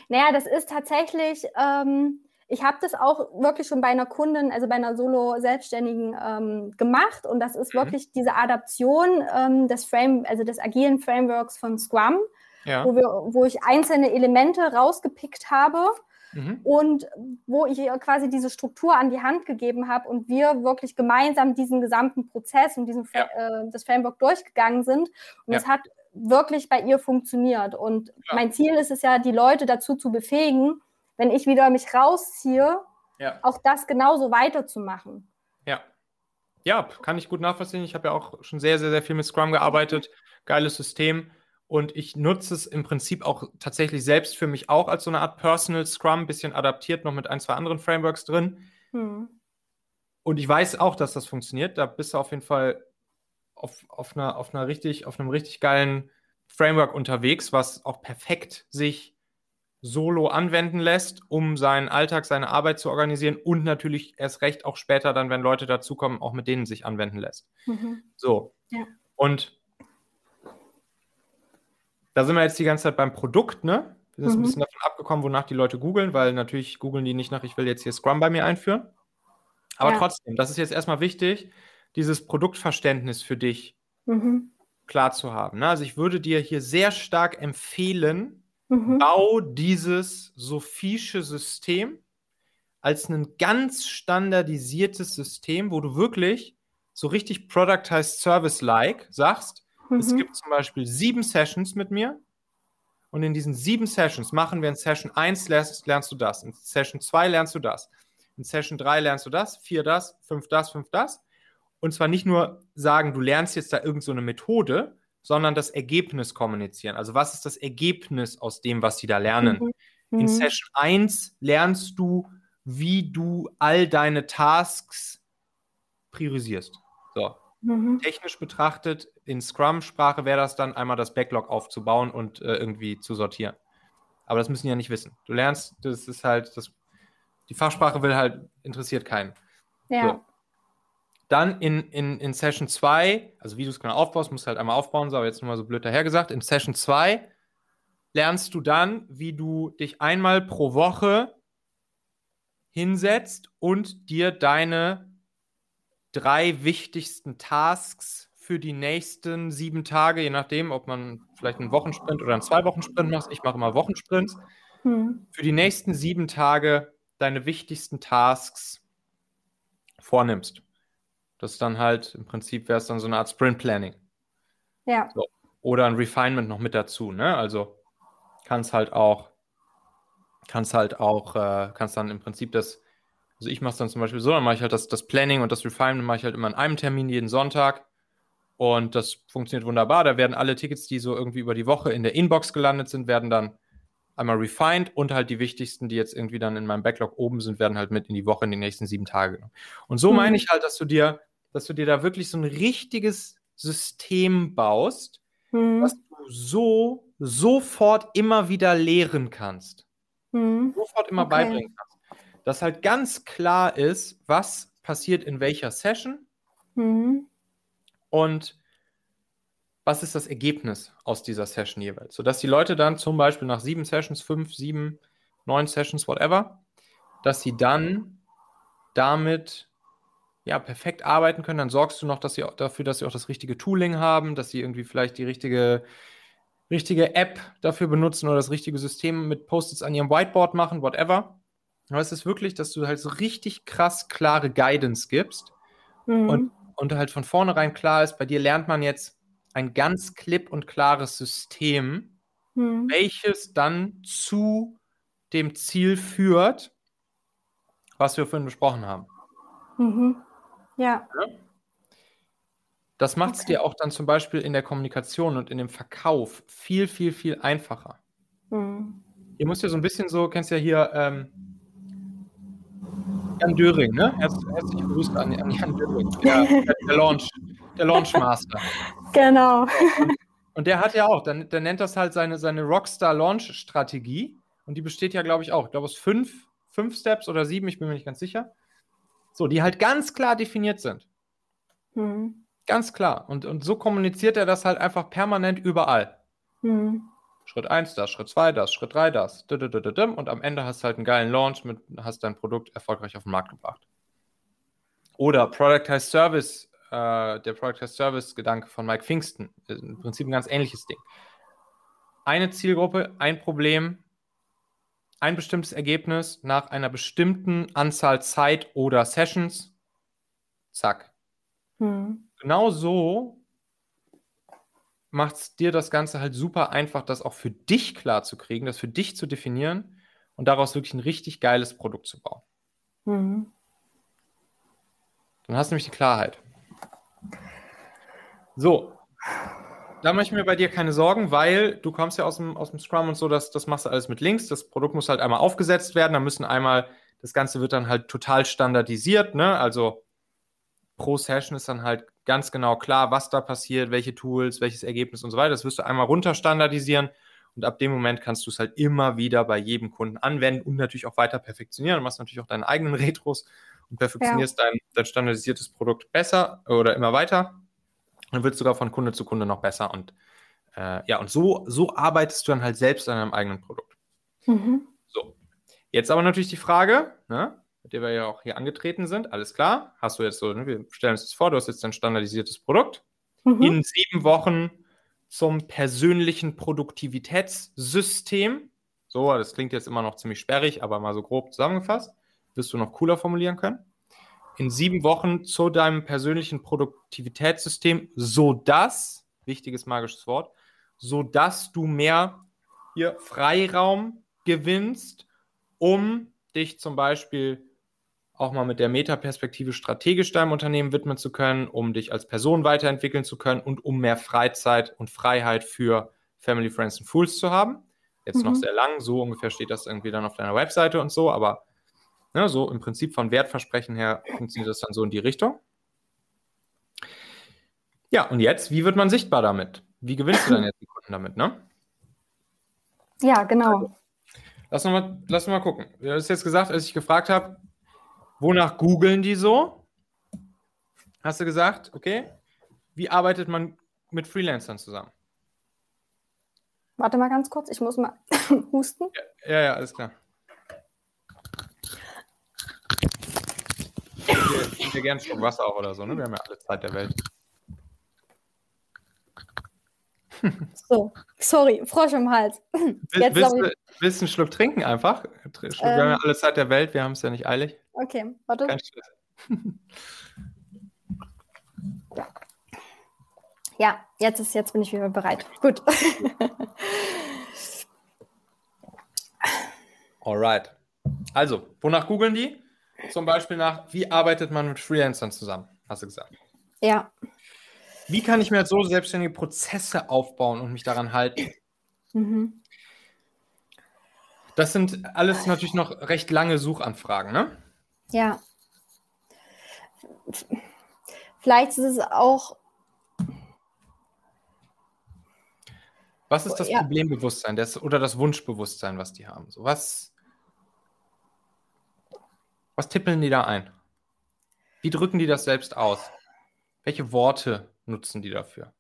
Naja, das ist tatsächlich, ähm, ich habe das auch wirklich schon bei einer Kundin, also bei einer Solo-Selbstständigen ähm, gemacht und das ist mhm. wirklich diese Adaption ähm, des Frame, also des agilen Frameworks von Scrum, ja. wo, wir, wo ich einzelne Elemente rausgepickt habe mhm. und wo ich ihr quasi diese Struktur an die Hand gegeben habe und wir wirklich gemeinsam diesen gesamten Prozess und diesen ja. äh, das Framework durchgegangen sind und es hat wirklich bei ihr funktioniert und mein Ziel ist es ja, die Leute dazu zu befähigen, wenn ich wieder mich rausziehe, ja. auch das genauso weiterzumachen. Ja. Ja, kann ich gut nachvollziehen. Ich habe ja auch schon sehr, sehr, sehr viel mit Scrum gearbeitet. Geiles System. Und ich nutze es im Prinzip auch tatsächlich selbst für mich auch als so eine Art Personal Scrum, ein bisschen adaptiert, noch mit ein, zwei anderen Frameworks drin. Hm. Und ich weiß auch, dass das funktioniert. Da bist du auf jeden Fall auf, auf, einer, auf, einer richtig, auf einem richtig geilen Framework unterwegs, was auch perfekt sich solo anwenden lässt, um seinen Alltag, seine Arbeit zu organisieren und natürlich erst recht auch später dann, wenn Leute dazukommen, auch mit denen sich anwenden lässt. Mhm. So. Ja. Und da sind wir jetzt die ganze Zeit beim Produkt, ne? Wir sind mhm. ein bisschen davon abgekommen, wonach die Leute googeln, weil natürlich googeln die nicht nach, ich will jetzt hier Scrum bei mir einführen. Aber ja. trotzdem, das ist jetzt erstmal wichtig, dieses Produktverständnis für dich mhm. klar zu haben. Ne? Also ich würde dir hier sehr stark empfehlen, Mhm. Bau dieses sophische System als ein ganz standardisiertes System, wo du wirklich so richtig Productized Service-like sagst, mhm. es gibt zum Beispiel sieben Sessions mit mir und in diesen sieben Sessions machen wir in Session 1 lernst, lernst du das, in Session 2 lernst du das, in Session 3 lernst du das, 4 das, 5 das, 5 das. Und zwar nicht nur sagen, du lernst jetzt da irgendeine so Methode, sondern das Ergebnis kommunizieren. Also was ist das Ergebnis aus dem, was sie da lernen? Mhm. In mhm. Session 1 lernst du, wie du all deine Tasks priorisierst. So. Mhm. Technisch betrachtet, in Scrum-Sprache wäre das dann einmal das Backlog aufzubauen und äh, irgendwie zu sortieren. Aber das müssen die ja nicht wissen. Du lernst, das ist halt, das, die Fachsprache will halt, interessiert keinen. Ja. So. Dann in, in, in Session 2, also wie du es genau aufbaust, musst du halt einmal aufbauen, so, aber jetzt nochmal so blöd dahergesagt. In Session 2 lernst du dann, wie du dich einmal pro Woche hinsetzt und dir deine drei wichtigsten Tasks für die nächsten sieben Tage, je nachdem, ob man vielleicht einen Wochensprint oder einen Zwei-Wochen-Sprint macht. Ich mache immer Wochensprints. Hm. Für die nächsten sieben Tage deine wichtigsten Tasks vornimmst. Das ist dann halt, im Prinzip wäre es dann so eine Art Sprint Planning. Ja. So. Oder ein Refinement noch mit dazu, ne? Also kannst halt auch, kannst halt auch, äh, kannst dann im Prinzip das, also ich mache es dann zum Beispiel so, dann mache ich halt das, das Planning und das Refinement mache ich halt immer an einem Termin jeden Sonntag. Und das funktioniert wunderbar. Da werden alle Tickets, die so irgendwie über die Woche in der Inbox gelandet sind, werden dann einmal refined und halt die wichtigsten, die jetzt irgendwie dann in meinem Backlog oben sind, werden halt mit in die Woche in die nächsten sieben Tage genommen. Und so mhm. meine ich halt, dass du dir dass du dir da wirklich so ein richtiges System baust, hm. was du so sofort immer wieder lehren kannst. Hm. Sofort immer okay. beibringen kannst. Dass halt ganz klar ist, was passiert in welcher Session. Hm. Und was ist das Ergebnis aus dieser Session jeweils? Sodass die Leute dann zum Beispiel nach sieben Sessions, fünf, sieben, neun Sessions, whatever, dass sie dann damit ja, perfekt arbeiten können. Dann sorgst du noch dass sie, dafür, dass sie auch das richtige Tooling haben, dass sie irgendwie vielleicht die richtige, richtige App dafür benutzen oder das richtige System mit Post-its an ihrem Whiteboard machen, whatever. Aber es ist wirklich, dass du halt so richtig krass klare Guidance gibst mhm. und, und halt von vornherein klar ist, bei dir lernt man jetzt ein ganz klipp und klares System, mhm. welches dann zu dem Ziel führt, was wir vorhin besprochen haben. Mhm. Ja. ja? Das macht es okay. dir auch dann zum Beispiel in der Kommunikation und in dem Verkauf viel, viel, viel einfacher. Mhm. Ihr müsst ja so ein bisschen so, kennst ja hier ähm, Jan Döring, ne? Herzlich, herzliche Grüße an, an Jan Döring, der, der, Launch, der Launchmaster. Genau. Und, und, der hat ja auch, der, der nennt das halt seine, seine Rockstar-Launch-Strategie. Und die besteht ja, glaube ich, auch, ich glaube, aus fünf, fünf Steps oder sieben, ich bin mir nicht ganz sicher. So, die halt ganz klar definiert sind. Mhm. Ganz klar. Und, und so kommuniziert er das halt einfach permanent überall. Mhm. Schritt 1 das, Schritt 2 das, Schritt 3 das. Und am Ende hast du halt einen geilen Launch, mit, hast dein Produkt erfolgreich auf den Markt gebracht. Oder Productized Service, äh, der Productized Service Gedanke von Mike Pfingsten. Im Prinzip ein ganz ähnliches Ding. Eine Zielgruppe, ein Problem, ein bestimmtes Ergebnis nach einer bestimmten Anzahl Zeit oder Sessions. Zack. Hm. Genau so macht es dir das Ganze halt super einfach, das auch für dich klar zu kriegen, das für dich zu definieren und daraus wirklich ein richtig geiles Produkt zu bauen. Hm. Dann hast du nämlich die Klarheit. So, da mache ich mir bei dir keine Sorgen, weil du kommst ja aus dem, aus dem Scrum und so, das, das machst du alles mit Links. Das Produkt muss halt einmal aufgesetzt werden. Da müssen einmal, das Ganze wird dann halt total standardisiert, ne? Also pro Session ist dann halt ganz genau klar, was da passiert, welche Tools, welches Ergebnis und so weiter. Das wirst du einmal runterstandardisieren und ab dem Moment kannst du es halt immer wieder bei jedem Kunden anwenden und natürlich auch weiter perfektionieren. Du machst natürlich auch deine eigenen Retros und perfektionierst ja. dein, dein standardisiertes Produkt besser oder immer weiter. Dann wird es sogar von Kunde zu Kunde noch besser. Und äh, ja, und so, so arbeitest du dann halt selbst an deinem eigenen Produkt. Mhm. So. Jetzt aber natürlich die Frage, ne, mit der wir ja auch hier angetreten sind. Alles klar. Hast du jetzt so, ne, wir stellen uns das vor, du hast jetzt ein standardisiertes Produkt. Mhm. In sieben Wochen zum persönlichen Produktivitätssystem. So, das klingt jetzt immer noch ziemlich sperrig, aber mal so grob zusammengefasst. Wirst du noch cooler formulieren können? in sieben Wochen zu deinem persönlichen Produktivitätssystem, sodass, wichtiges magisches Wort, sodass du mehr hier Freiraum gewinnst, um dich zum Beispiel auch mal mit der Metaperspektive strategisch deinem Unternehmen widmen zu können, um dich als Person weiterentwickeln zu können und um mehr Freizeit und Freiheit für Family, Friends und Fools zu haben. Jetzt mhm. noch sehr lang, so ungefähr steht das irgendwie dann auf deiner Webseite und so, aber Ne, so im Prinzip von Wertversprechen her funktioniert das dann so in die Richtung. Ja, und jetzt, wie wird man sichtbar damit? Wie gewinnst du dann jetzt die Kunden damit, ne? Ja, genau. Also, lass, uns mal, lass mal gucken. Du hast jetzt gesagt, als ich gefragt habe, wonach googeln die so? Hast du gesagt, okay, wie arbeitet man mit Freelancern zusammen? Warte mal ganz kurz, ich muss mal husten. Ja, ja, ja, alles klar. Ich dir gerne Schluck Wasser auch oder so, ne? Wir haben ja alle Zeit der Welt. So, sorry, Frosch im Hals. Jetzt willst, du, willst du einen Schluck trinken einfach? Wir ähm, haben ja ähm. alle Zeit der Welt, wir haben es ja nicht eilig. Okay, warte. Kein Stress. Ja, jetzt ist jetzt bin ich wieder bereit. Gut. Alright. Also, wonach googeln die? Zum Beispiel nach, wie arbeitet man mit Freelancern zusammen, hast du gesagt. Ja. Wie kann ich mir so selbstständige Prozesse aufbauen und mich daran halten? Mhm. Das sind alles natürlich noch recht lange Suchanfragen, ne? Ja. Vielleicht ist es auch. Was ist das ja. Problembewusstsein das, oder das Wunschbewusstsein, was die haben? So, was, was tippeln die da ein? Wie drücken die das selbst aus? Welche Worte nutzen die dafür?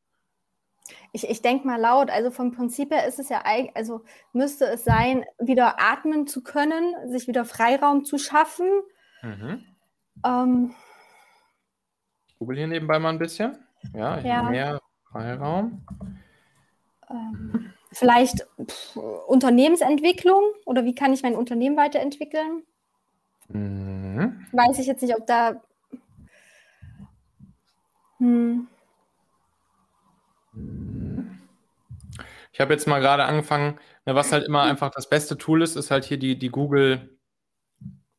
Ich, ich denke mal laut, also vom Prinzip her ist es ja also müsste es sein, wieder atmen zu können, sich wieder Freiraum zu schaffen. Mhm. Ähm, ich google hier nebenbei mal ein bisschen. Ja, ja. mehr Freiraum. Ähm, vielleicht pff, Unternehmensentwicklung oder wie kann ich mein Unternehmen weiterentwickeln? Mhm. Weiß ich jetzt nicht, ob da. Hm. Ich habe jetzt mal gerade angefangen, ne, was halt immer einfach das beste Tool ist, ist halt hier die, die Google,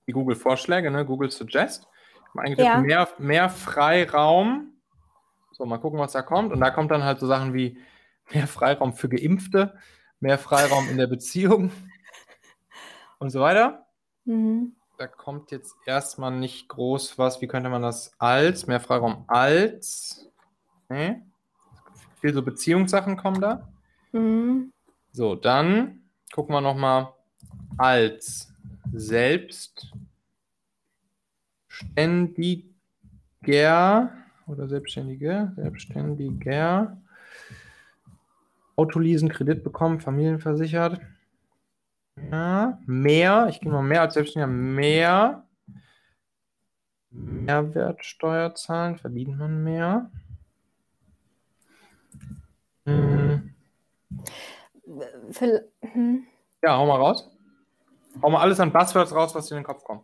die Google-Vorschläge, ne? Google Suggest. Eigentlich ja. mehr, mehr Freiraum. So, mal gucken, was da kommt. Und da kommt dann halt so Sachen wie mehr Freiraum für Geimpfte, mehr Freiraum in der Beziehung und so weiter. Mhm. Da kommt jetzt erstmal nicht groß was. Wie könnte man das als? Mehr Freiraum als. Nee. Viel so Beziehungssachen kommen da. Mhm. So, dann gucken wir nochmal als selbstständiger oder selbstständige, selbstständiger Autoleasen, Kredit bekommen, familienversichert. Ja, mehr, ich gehe mal mehr als Selbstständiger, mehr Mehrwertsteuer zahlen, verdient man mehr. Hm. Für, hm. Ja, hau mal raus. Hau mal alles an Buzzwords raus, was dir in den Kopf kommt.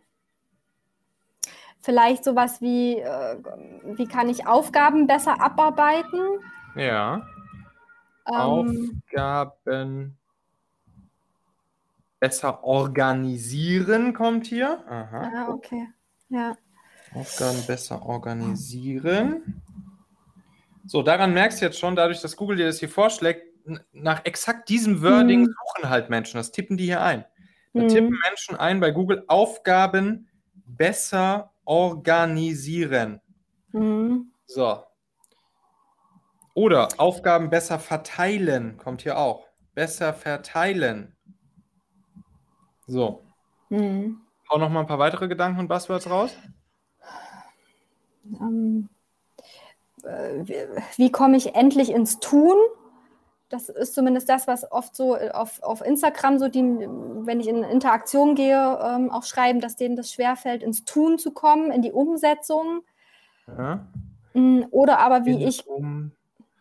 Vielleicht sowas wie, äh, wie kann ich Aufgaben besser abarbeiten? Ja. Ähm, Aufgaben besser organisieren kommt hier. Aha. Ja, okay. Ja. Aufgaben besser organisieren. So, daran merkst du jetzt schon, dadurch, dass Google dir das hier vorschlägt, nach exakt diesem Wording mhm. suchen halt Menschen. Das tippen die hier ein. Da mhm. tippen Menschen ein bei Google Aufgaben besser organisieren. Mhm. So. Oder Aufgaben besser verteilen, kommt hier auch. Besser verteilen. So. Mhm. Hau noch mal ein paar weitere Gedanken und Buzzwords raus. Ähm, äh, wie, wie komme ich endlich ins Tun? Das ist zumindest das, was oft so äh, auf, auf Instagram, so die, wenn ich in Interaktion gehe, ähm, auch schreiben, dass denen das schwerfällt, ins Tun zu kommen, in die Umsetzung. Ja. Mm, oder aber wie ich. Um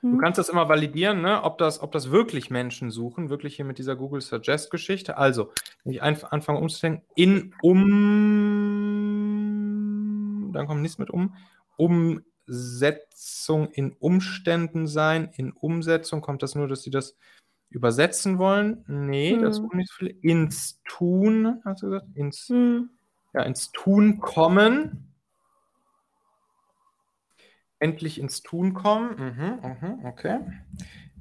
Du mhm. kannst das immer validieren, ne? ob, das, ob das wirklich Menschen suchen, wirklich hier mit dieser Google Suggest-Geschichte. Also, wenn ich anfange umzudenken, in um, dann kommt nichts mit um, Umsetzung in Umständen sein, in Umsetzung kommt das nur, dass sie das übersetzen wollen. Nee, hm. das ist nicht so viel. Ins Tun, hast du gesagt? Ins, hm. ja, ins Tun kommen endlich ins Tun kommen. Mhm, mhm, okay.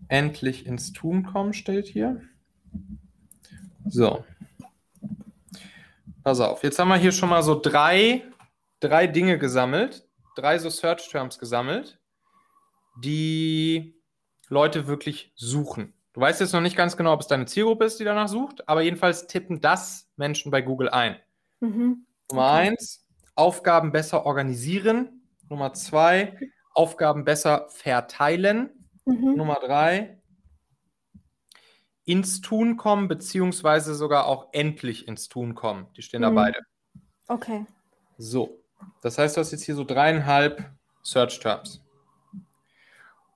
Endlich ins Tun kommen steht hier. So. Pass auf, jetzt haben wir hier schon mal so drei, drei Dinge gesammelt, drei so Search Terms gesammelt, die Leute wirklich suchen. Du weißt jetzt noch nicht ganz genau, ob es deine Zielgruppe ist, die danach sucht, aber jedenfalls tippen das Menschen bei Google ein. Mhm. Nummer okay. eins, Aufgaben besser organisieren. Nummer zwei, Aufgaben besser verteilen. Mhm. Nummer drei, ins Tun kommen, beziehungsweise sogar auch endlich ins Tun kommen. Die stehen mhm. da beide. Okay. So, das heißt, du hast jetzt hier so dreieinhalb Search Terms.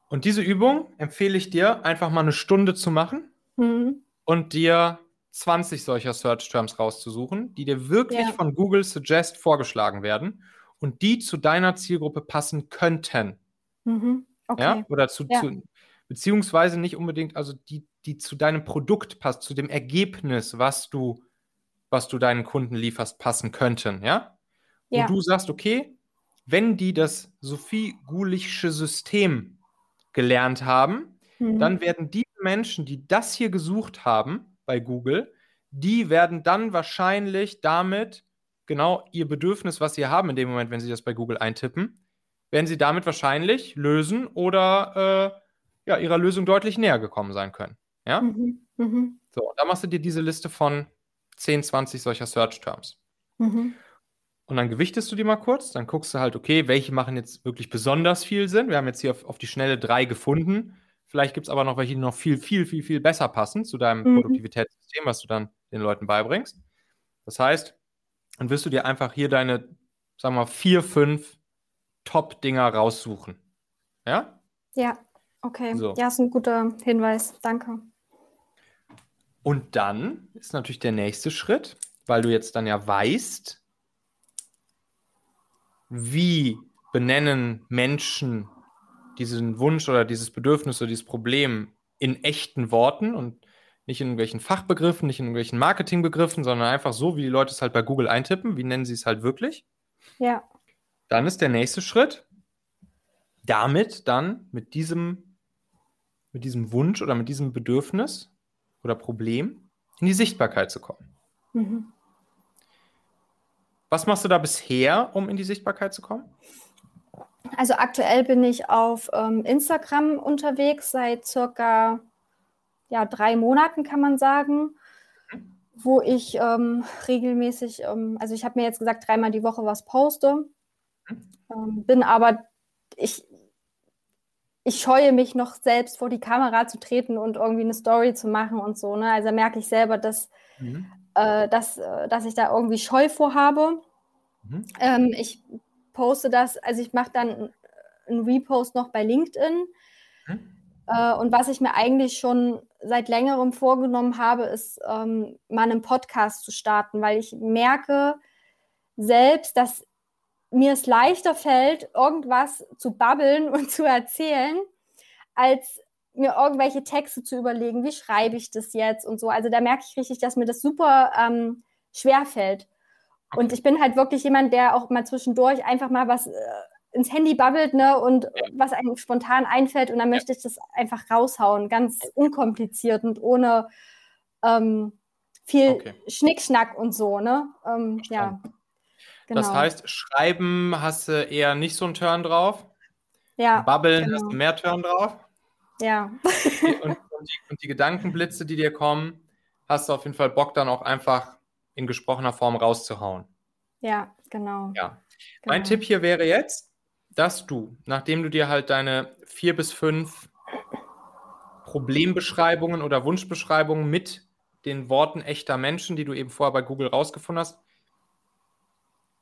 Und diese Übung empfehle ich dir, einfach mal eine Stunde zu machen mhm. und dir 20 solcher Search Terms rauszusuchen, die dir wirklich ja. von Google Suggest vorgeschlagen werden und die zu deiner Zielgruppe passen könnten. Mhm. Okay. Ja? Oder zu, ja. zu, beziehungsweise nicht unbedingt, also die, die zu deinem Produkt passt, zu dem Ergebnis, was du, was du deinen Kunden lieferst, passen könnten, ja? Wo ja. du sagst, okay, wenn die das Sophie Gulichsche System gelernt haben, mhm. dann werden die Menschen, die das hier gesucht haben bei Google, die werden dann wahrscheinlich damit genau ihr Bedürfnis, was sie haben in dem Moment, wenn sie das bei Google eintippen, werden sie damit wahrscheinlich lösen oder äh, ja, ihrer Lösung deutlich näher gekommen sein können. Ja? Mhm. Mhm. So, da machst du dir diese Liste von 10, 20 solcher Search Terms. Mhm. Und dann gewichtest du die mal kurz, dann guckst du halt, okay, welche machen jetzt wirklich besonders viel Sinn. Wir haben jetzt hier auf, auf die Schnelle drei gefunden. Vielleicht gibt es aber noch welche, die noch viel, viel, viel, viel besser passen zu deinem Mhm. Produktivitätssystem, was du dann den Leuten beibringst. Das heißt, dann wirst du dir einfach hier deine, sagen wir mal, vier, fünf Top-Dinger raussuchen. Ja? Ja, okay. So. Ja, ist ein guter Hinweis. Danke. Und dann ist natürlich der nächste Schritt, weil du jetzt dann ja weißt, wie benennen Menschen diesen Wunsch oder dieses Bedürfnis oder dieses Problem in echten Worten und nicht in irgendwelchen Fachbegriffen, nicht in irgendwelchen Marketingbegriffen, sondern einfach so, wie die Leute es halt bei Google eintippen. Wie nennen sie es halt wirklich? Ja. Dann ist der nächste Schritt, damit dann mit diesem, mit diesem Wunsch oder mit diesem Bedürfnis oder Problem in die Sichtbarkeit zu kommen. Mhm. Was machst du da bisher, um in die Sichtbarkeit zu kommen? Also aktuell bin ich auf ähm, Instagram unterwegs seit circa ja, drei Monaten, kann man sagen, wo ich ähm, regelmäßig, ähm, also ich habe mir jetzt gesagt, dreimal die Woche was poste, ähm, bin aber, ich, ich scheue mich noch selbst vor die Kamera zu treten und irgendwie eine Story zu machen und so. Ne? Also merke ich selber, dass, Mhm. Äh, dass, äh, dass ich da irgendwie Scheu vorhabe. Mhm. Ähm, ich poste das, also ich mache dann einen Repost noch bei LinkedIn. Mhm. Äh, und was ich mir eigentlich schon seit längerem vorgenommen habe, ist ähm, mal einen Podcast zu starten, weil ich merke selbst, dass mir es leichter fällt, irgendwas zu babbeln und zu erzählen, als mir irgendwelche Texte zu überlegen, wie schreibe ich das jetzt und so. Also da merke ich richtig, dass mir das super ähm, schwer fällt. Und ich bin halt wirklich jemand, der auch mal zwischendurch einfach mal was äh, ins Handy babbelt, ne, und was einem spontan einfällt und dann möchte ich das einfach raushauen, ganz unkompliziert und ohne ähm, viel Okay. Schnickschnack und so, ne? Ähm, ja. Genau. Das heißt, Schreiben hast du eher nicht so einen Turn drauf. ja, Babbeln genau. hast du mehr Turn drauf. Ja, und, und, die, und die Gedankenblitze, die dir kommen, hast du auf jeden Fall Bock, dann auch einfach in gesprochener Form rauszuhauen. ja, genau. Ja. Mein genau. Tipp hier wäre jetzt, dass du, nachdem du dir halt deine vier bis fünf Problembeschreibungen oder Wunschbeschreibungen mit den Worten echter Menschen, die du eben vorher bei Google rausgefunden hast,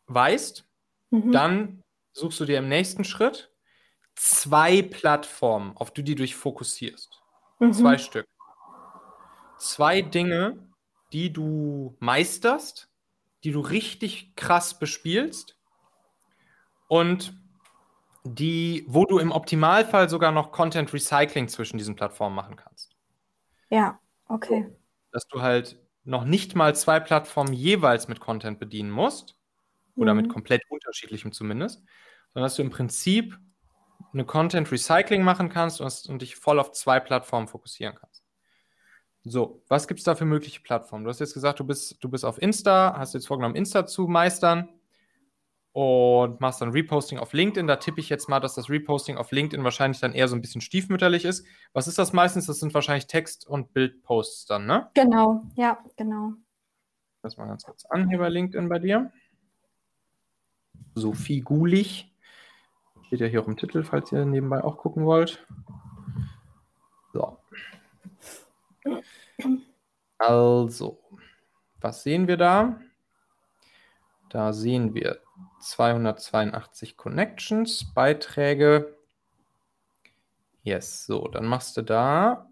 weißt, Mhm. dann suchst du dir im nächsten Schritt zwei Plattformen, auf die du dich fokussierst. Mhm. Zwei Stück. Zwei Dinge, die du meisterst, die du richtig krass bespielst und die, wo du im Optimalfall sogar noch Content Recycling zwischen diesen Plattformen machen kannst. Ja, okay. Dass du halt noch nicht mal zwei Plattformen jeweils mit Content bedienen musst oder mit Mhm. komplett unterschiedlichem zumindest, sondern dass du im Prinzip eine Content Recycling machen kannst und, und dich voll auf zwei Plattformen fokussieren kannst. So, was gibt es da für mögliche Plattformen? Du hast jetzt gesagt, du bist, du bist auf Insta, hast jetzt vorgenommen, Insta zu meistern und machst dann Reposting auf LinkedIn. Da tippe ich jetzt mal, dass das Reposting auf LinkedIn wahrscheinlich dann eher so ein bisschen stiefmütterlich ist. Was ist das meistens? Das sind wahrscheinlich Text- und Bildposts dann, ne? Genau, ja, genau. Das mal ganz kurz an hier bei LinkedIn bei dir. Sophie Gulich. Steht ja hier auch im Titel, falls ihr nebenbei auch gucken wollt. So. Also, was sehen wir da? Da sehen wir 282 Connections, Beiträge. Yes, so, dann machst du da,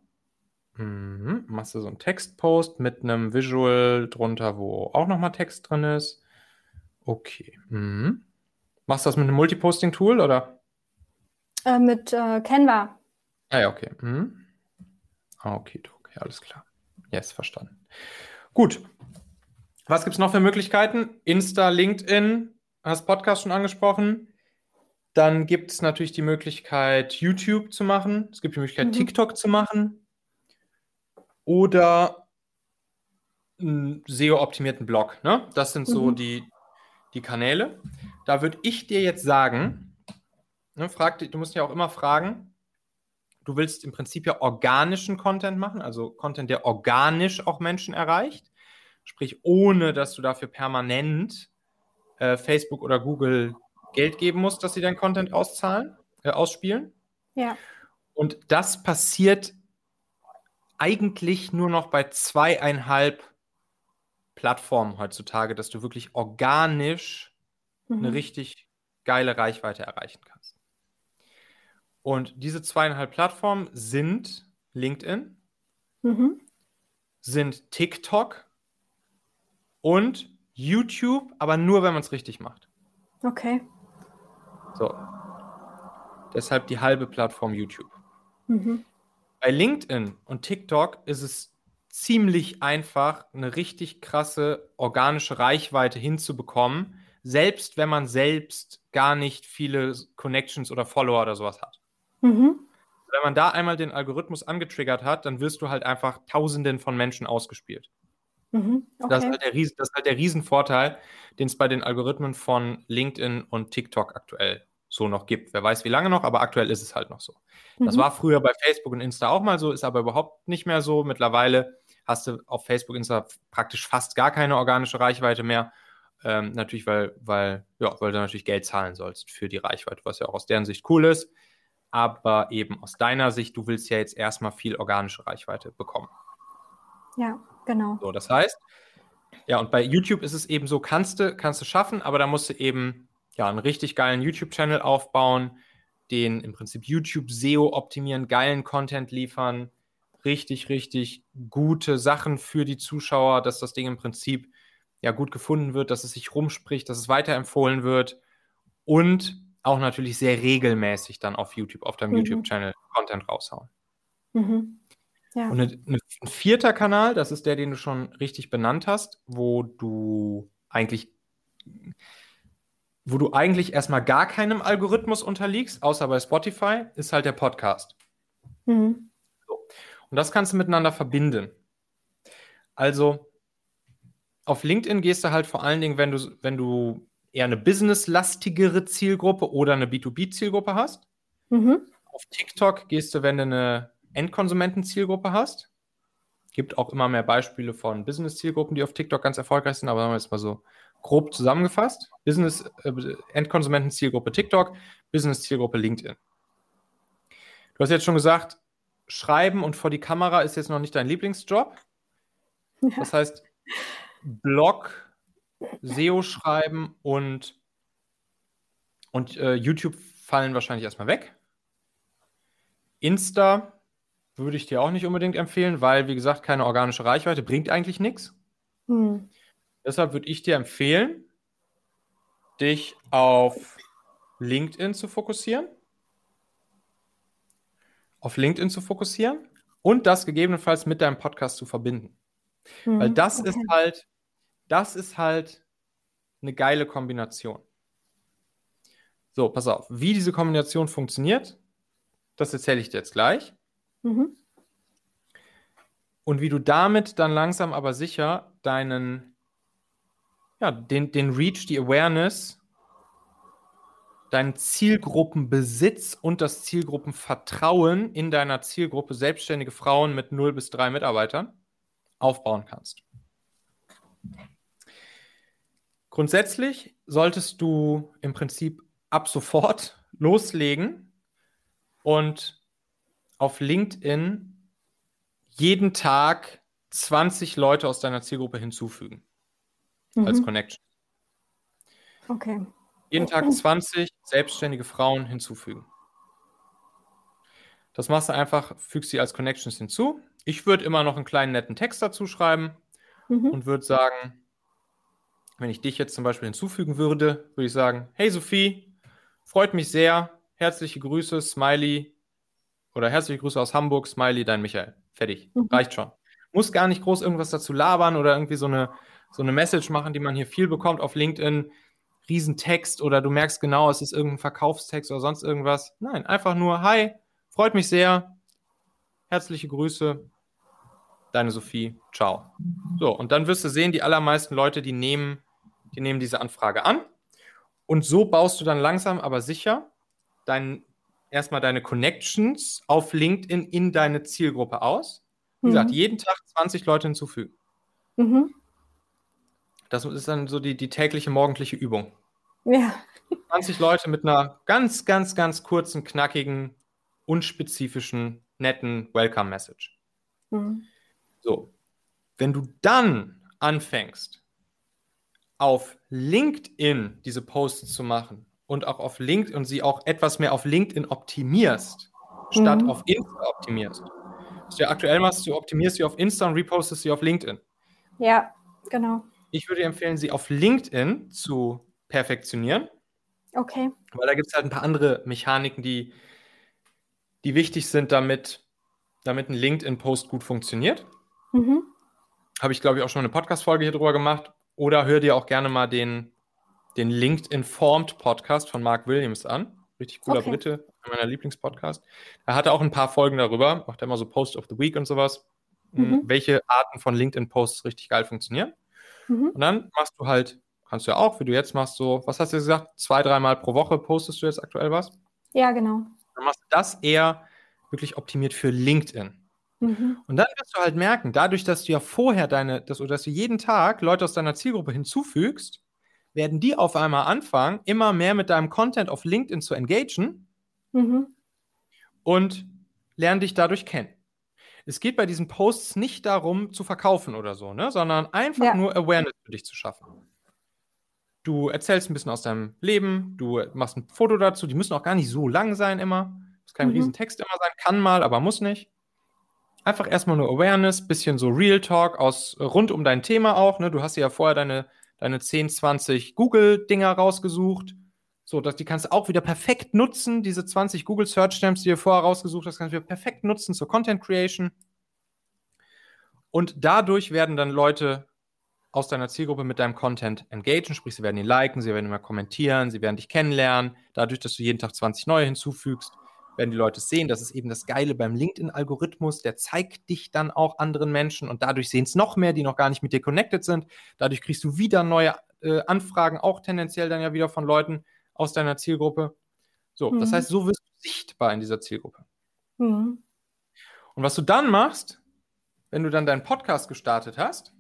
mhm, machst du so einen Textpost mit einem Visual drunter, wo auch nochmal Text drin ist. Okay. Mhm. Machst du das mit einem Multiposting-Tool oder? Äh, mit äh, Canva. Ah ja, okay. Ah, okay, okay, alles klar. Yes, verstanden. Gut. Was gibt es noch für Möglichkeiten? Insta, LinkedIn, hast Podcast schon angesprochen. Dann gibt es natürlich die Möglichkeit, YouTube zu machen. Es gibt die Möglichkeit, Mhm. TikTok zu machen. Oder einen SEO-optimierten Blog. Ne? Das sind so Mhm. die, die Kanäle. Da würde ich dir jetzt sagen, ne, frag, du musst ja auch immer fragen, du willst im Prinzip ja organischen Content machen, also Content, der organisch auch Menschen erreicht. Sprich, ohne dass du dafür permanent äh, Facebook oder Google Geld geben musst, dass sie deinen Content auszahlen, äh, ausspielen. Ja. Und das passiert eigentlich nur noch bei zweieinhalb Plattformen heutzutage, dass du wirklich organisch mhm. eine richtig geile Reichweite erreichen kannst. Und diese zweieinhalb Plattformen sind LinkedIn, mhm. sind TikTok und YouTube, aber nur, wenn man es richtig macht. Okay. So. Deshalb die halbe Plattform YouTube. Mhm. Bei LinkedIn und TikTok ist es ziemlich einfach, eine richtig krasse organische Reichweite hinzubekommen, selbst wenn man selbst gar nicht viele Connections oder Follower oder sowas hat. Mhm. Wenn man da einmal den Algorithmus angetriggert hat, dann wirst du halt einfach Tausenden von Menschen ausgespielt. Mhm. Okay. Das, ist halt der Riesen, das ist halt der Riesenvorteil, den es bei den Algorithmen von LinkedIn und TikTok aktuell so noch gibt. Wer weiß, wie lange noch, aber aktuell ist es halt noch so. Mhm. Das war früher bei Facebook und Insta auch mal so, ist aber überhaupt nicht mehr so. Mittlerweile hast du auf Facebook, Insta praktisch fast gar keine organische Reichweite mehr. Ähm, natürlich, weil, weil, ja, weil du natürlich Geld zahlen sollst für die Reichweite, was ja auch aus deren Sicht cool ist. Aber eben aus deiner Sicht, du willst ja jetzt erstmal viel organische Reichweite bekommen. Ja, genau. So, das heißt, ja, und bei YouTube ist es eben so, kannst du, kannst du schaffen, aber da musst du eben ja einen richtig geilen YouTube-Channel aufbauen, den im Prinzip YouTube SEO optimieren, geilen Content liefern, richtig, richtig gute Sachen für die Zuschauer, dass das Ding im Prinzip ja gut gefunden wird, dass es sich rumspricht, dass es weiterempfohlen wird und auch natürlich sehr regelmäßig dann auf YouTube, auf deinem mhm. YouTube-Channel Content raushauen. Mhm. Ja. Und eine, ein vierter Kanal, das ist der, den du schon richtig benannt hast, wo du eigentlich, wo du eigentlich erstmal gar keinem Algorithmus unterliegst, außer bei Spotify, ist halt der Podcast. Mhm. Und das kannst du miteinander verbinden. Also auf LinkedIn gehst du halt vor allen Dingen, wenn du, wenn du eher eine businesslastigere Zielgruppe oder eine B2B-Zielgruppe hast. Mhm. Auf TikTok gehst du, wenn du eine Endkonsumenten-Zielgruppe hast. Gibt auch immer mehr Beispiele von Business-Zielgruppen, die auf TikTok ganz erfolgreich sind, aber sagen wir jetzt mal so grob zusammengefasst. Business, äh, Endkonsumenten-Zielgruppe TikTok, Business-Zielgruppe LinkedIn. Du hast jetzt schon gesagt, Schreiben und vor die Kamera ist jetzt noch nicht dein Lieblingsjob. Ja. Das heißt, Blog, SEO schreiben und, und äh, YouTube fallen wahrscheinlich erstmal weg. Insta würde ich dir auch nicht unbedingt empfehlen, weil, wie gesagt, keine organische Reichweite bringt eigentlich nichts. Hm. Deshalb würde ich dir empfehlen, dich auf LinkedIn zu fokussieren auf LinkedIn zu fokussieren und das gegebenenfalls mit deinem Podcast zu verbinden. Mhm, Weil das okay. ist halt, das ist halt eine geile Kombination. So, pass auf, wie diese Kombination funktioniert, das erzähle ich dir jetzt gleich. Mhm. Und wie du damit dann langsam aber sicher deinen, ja, den, den Reach, die Awareness deinen Zielgruppenbesitz und das Zielgruppenvertrauen in deiner Zielgruppe selbstständige Frauen mit 0 bis 3 Mitarbeitern aufbauen kannst. Grundsätzlich solltest du im Prinzip ab sofort loslegen und auf LinkedIn jeden Tag 20 Leute aus deiner Zielgruppe hinzufügen mhm. als Connection. Okay. Jeden Tag 20 selbstständige Frauen hinzufügen. Das machst du einfach, fügst sie als Connections hinzu. Ich würde immer noch einen kleinen netten Text dazu schreiben mhm. und würde sagen, wenn ich dich jetzt zum Beispiel hinzufügen würde, würde ich sagen, hey Sophie, freut mich sehr, herzliche Grüße, Smiley oder herzliche Grüße aus Hamburg, Smiley, dein Michael. Fertig, mhm. reicht schon. Muss gar nicht groß irgendwas dazu labern oder irgendwie so eine, so eine Message machen, die man hier viel bekommt auf LinkedIn. Riesentext oder du merkst genau, es ist irgendein Verkaufstext oder sonst irgendwas. Nein, einfach nur, hi, freut mich sehr, herzliche Grüße, deine Sophie, ciao. So, und dann wirst du sehen, die allermeisten Leute, die nehmen, die nehmen diese Anfrage an. Und so baust du dann langsam, aber sicher dein, erstmal deine Connections auf LinkedIn in deine Zielgruppe aus. Wie mhm. gesagt, jeden Tag 20 Leute hinzufügen. Mhm. Das ist dann so die, die tägliche morgendliche Übung. Ja. 20 Leute mit einer ganz, ganz, ganz kurzen, knackigen, unspezifischen, netten Welcome-Message. Mhm. So, wenn du dann anfängst, auf LinkedIn diese Posts zu machen und auch auf LinkedIn und sie auch etwas mehr auf LinkedIn optimierst, mhm. statt auf Insta optimierst. Was du ja aktuell machst, du optimierst sie auf Insta und repostest sie auf LinkedIn. Ja, genau. Ich würde empfehlen, sie auf LinkedIn zu perfektionieren. Okay. Weil da gibt es halt ein paar andere Mechaniken, die, die wichtig sind, damit, damit ein LinkedIn-Post gut funktioniert. Mhm. Habe ich, glaube ich, auch schon eine Podcast-Folge hier drüber gemacht. Oder hör dir auch gerne mal den, den LinkedIn Formed Podcast von Mark Williams an. Richtig cooler okay. Brite, meiner Lieblingspodcast. Er hatte auch ein paar Folgen darüber, macht er immer so Post of the Week und sowas, mhm. welche Arten von LinkedIn-Posts richtig geil funktionieren. Mhm. Und dann machst du halt, kannst du ja auch, wie du jetzt machst, so, was hast du gesagt, zwei, dreimal pro Woche postest du jetzt aktuell was? Ja, genau. Dann machst du das eher wirklich optimiert für LinkedIn. Mhm. Und dann wirst du halt merken, dadurch, dass du ja vorher deine, dass, oder dass du jeden Tag Leute aus deiner Zielgruppe hinzufügst, werden die auf einmal anfangen, immer mehr mit deinem Content auf LinkedIn zu engagen mhm. und lernen dich dadurch kennen. Es geht bei diesen Posts nicht darum, zu verkaufen oder so, ne? sondern einfach ja. nur Awareness für dich zu schaffen. Du erzählst ein bisschen aus deinem Leben, du machst ein Foto dazu, die müssen auch gar nicht so lang sein immer. Muss kein mhm. Riesentext immer sein, kann mal, aber muss nicht einfach erstmal nur Awareness, bisschen so Real Talk aus rund um dein Thema auch. Ne? Du hast ja vorher deine, deine 10, 20 Google-Dinger rausgesucht. So, dass die kannst du auch wieder perfekt nutzen. Diese 20 Google Search Stamps, die du vorher rausgesucht hast, kannst du wieder perfekt nutzen zur Content Creation. Und dadurch werden dann Leute aus deiner Zielgruppe mit deinem Content engagen, sprich, sie werden ihn liken, sie werden immer kommentieren, sie werden dich kennenlernen. Dadurch, dass du jeden Tag 20 neue hinzufügst, werden die Leute sehen. Das ist eben das Geile beim LinkedIn-Algorithmus. Der zeigt dich dann auch anderen Menschen und dadurch sehen es noch mehr, die noch gar nicht mit dir connected sind. Dadurch kriegst du wieder neue äh, Anfragen, auch tendenziell dann ja wieder von Leuten aus deiner Zielgruppe. So, mhm. das heißt, so wirst du sichtbar in dieser Zielgruppe. Mhm. Und was du dann machst, wenn du dann deinen Podcast gestartet hast,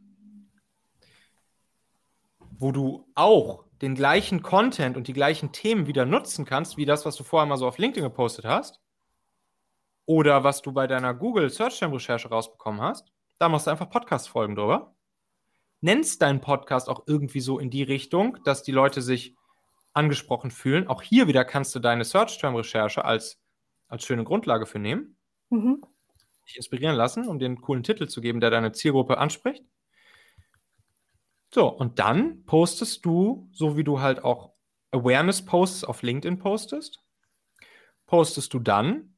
wo du auch den gleichen Content und die gleichen Themen wieder nutzen kannst, wie das, was du vorher mal so auf LinkedIn gepostet hast, oder was du bei deiner Google Search Term Recherche rausbekommen hast, da machst du einfach Podcast-Folgen drüber. Nennst deinen Podcast auch irgendwie so in die Richtung, dass die Leute sich angesprochen fühlen. Auch hier wieder kannst du deine Search Term Recherche als, als schöne Grundlage für nehmen. Mhm. Dich inspirieren lassen, um den coolen Titel zu geben, der deine Zielgruppe anspricht. So, und dann postest du, so wie du halt auch Awareness-Posts auf LinkedIn postest, postest du dann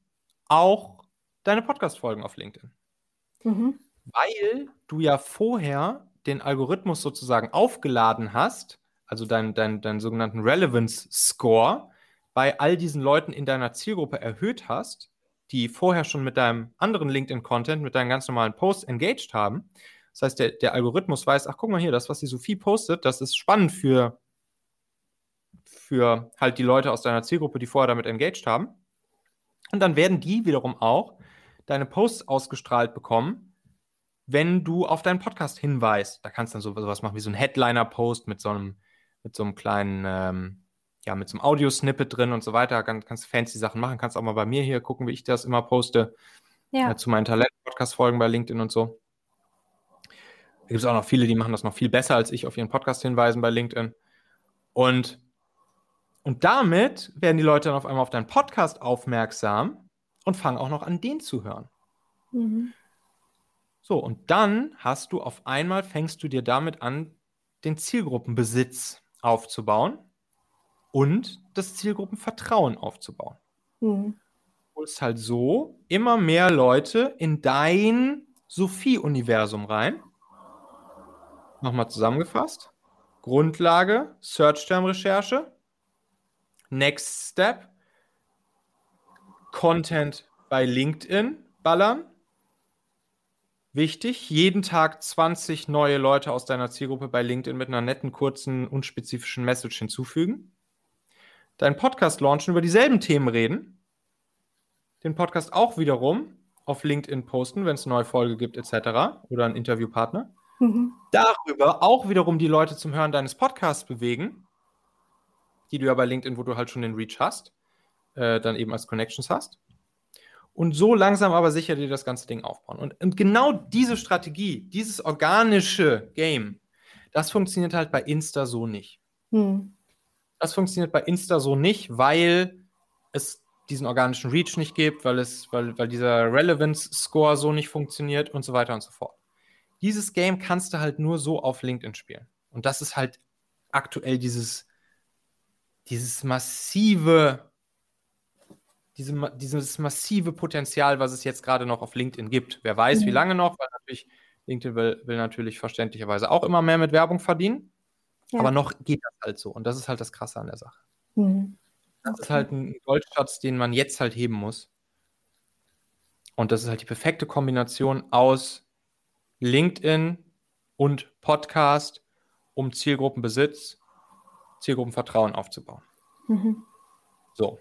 auch deine Podcast-Folgen auf LinkedIn. Mhm. Weil du ja vorher den Algorithmus sozusagen aufgeladen hast, also deinen dein, dein sogenannten Relevance Score, bei all diesen Leuten in deiner Zielgruppe erhöht hast, die vorher schon mit deinem anderen LinkedIn-Content, mit deinen ganz normalen Posts engaged haben. Das heißt, der, der Algorithmus weiß, ach, guck mal hier, das, was die Sophie postet, das ist spannend für, für halt die Leute aus deiner Zielgruppe, die vorher damit engaged haben. Und dann werden die wiederum auch deine Posts ausgestrahlt bekommen, wenn du auf deinen Podcast hinweist. Da kannst du dann so was machen wie so ein Headliner-Post mit so einem, mit so einem kleinen, ähm, ja, mit so einem Audio-Snippet drin und so weiter. Kann, kannst fancy Sachen machen. Kannst auch mal bei mir hier gucken, wie ich das immer poste. Ja. Äh, zu meinen Talent-Podcast-Folgen bei LinkedIn und so. Da gibt es auch noch viele, die machen das noch viel besser als ich auf ihren Podcast hinweisen bei LinkedIn. Und, und damit werden die Leute dann auf einmal auf deinen Podcast aufmerksam und fangen auch noch an, den zu hören. Mhm. So, und dann hast du auf einmal, fängst du dir damit an, den Zielgruppenbesitz aufzubauen und das Zielgruppenvertrauen aufzubauen. Mhm. Du holst halt so immer mehr Leute in dein Sophie-Universum rein Nochmal zusammengefasst. Grundlage, Search-Term-Recherche. Next Step, Content bei LinkedIn ballern. Wichtig, jeden Tag 20 neue Leute aus deiner Zielgruppe bei LinkedIn mit einer netten, kurzen, unspezifischen Message hinzufügen. Deinen Podcast launchen, über dieselben Themen reden. Den Podcast auch wiederum auf LinkedIn posten, wenn es eine neue Folge gibt, etc. Oder einen Interviewpartner. Mhm. Darüber auch wiederum die Leute zum Hören deines Podcasts bewegen, die du ja bei LinkedIn, wo du halt schon den Reach hast, äh, dann eben als Connections hast. Und so langsam aber sicher dir das ganze Ding aufbauen. Und, und genau diese Strategie, dieses organische Game, das funktioniert halt bei Insta so nicht. Hm. Das funktioniert bei Insta so nicht, weil es diesen organischen Reach nicht gibt, weil, es, weil, weil dieser Relevance-Score so nicht funktioniert und so weiter und so fort. Dieses Game kannst du halt nur so auf LinkedIn spielen. Und das ist halt aktuell dieses, massive, diese, dieses massive Potenzial, was es jetzt gerade noch auf LinkedIn gibt. Wer weiß, mhm. wie lange noch, weil natürlich LinkedIn will, will, natürlich verständlicherweise auch immer mehr mit Werbung verdienen. Ja. Aber noch geht das halt so. Und das ist halt das Krasse an der Sache. Mhm. Das ist halt ein Goldschatz, den man jetzt halt heben muss. Und das ist halt die perfekte Kombination aus LinkedIn und Podcast um Zielgruppenbesitz, Zielgruppenvertrauen aufzubauen. Mhm. So.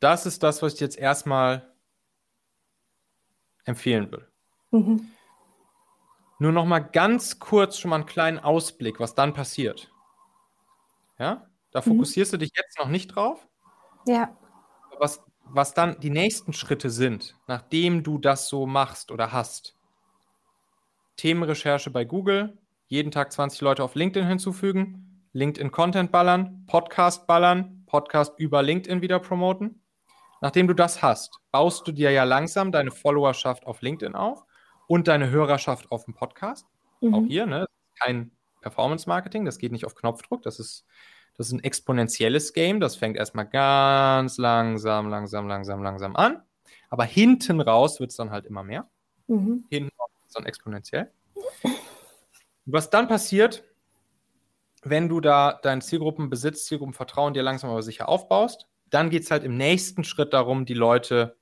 Das ist das, was ich jetzt erstmal empfehlen will. Mhm. Nur noch mal ganz kurz schon mal einen kleinen Ausblick, was dann passiert. Ja, da mhm. fokussierst du dich jetzt noch nicht drauf. Ja. Was, was dann die nächsten Schritte sind, nachdem du das so machst oder hast. Themenrecherche bei Google, jeden Tag 20 Leute auf LinkedIn hinzufügen, LinkedIn Content ballern, Podcast ballern, Podcast über LinkedIn wieder promoten. Nachdem du das hast, baust du dir ja langsam deine Followerschaft auf LinkedIn auf und deine Hörerschaft auf dem Podcast. Mhm. Auch hier, ne? Kein Performance-Marketing, das geht nicht auf Knopfdruck, das ist, das ist ein exponentielles Game, das fängt erstmal ganz langsam, langsam, langsam, langsam an. Aber hinten raus wird es dann halt immer mehr. Mhm. Hinten raus dann exponentiell. Was dann passiert, wenn du da deinen Zielgruppenbesitz, Zielgruppenvertrauen dir langsam aber sicher aufbaust, dann geht es halt im nächsten Schritt darum, die Leute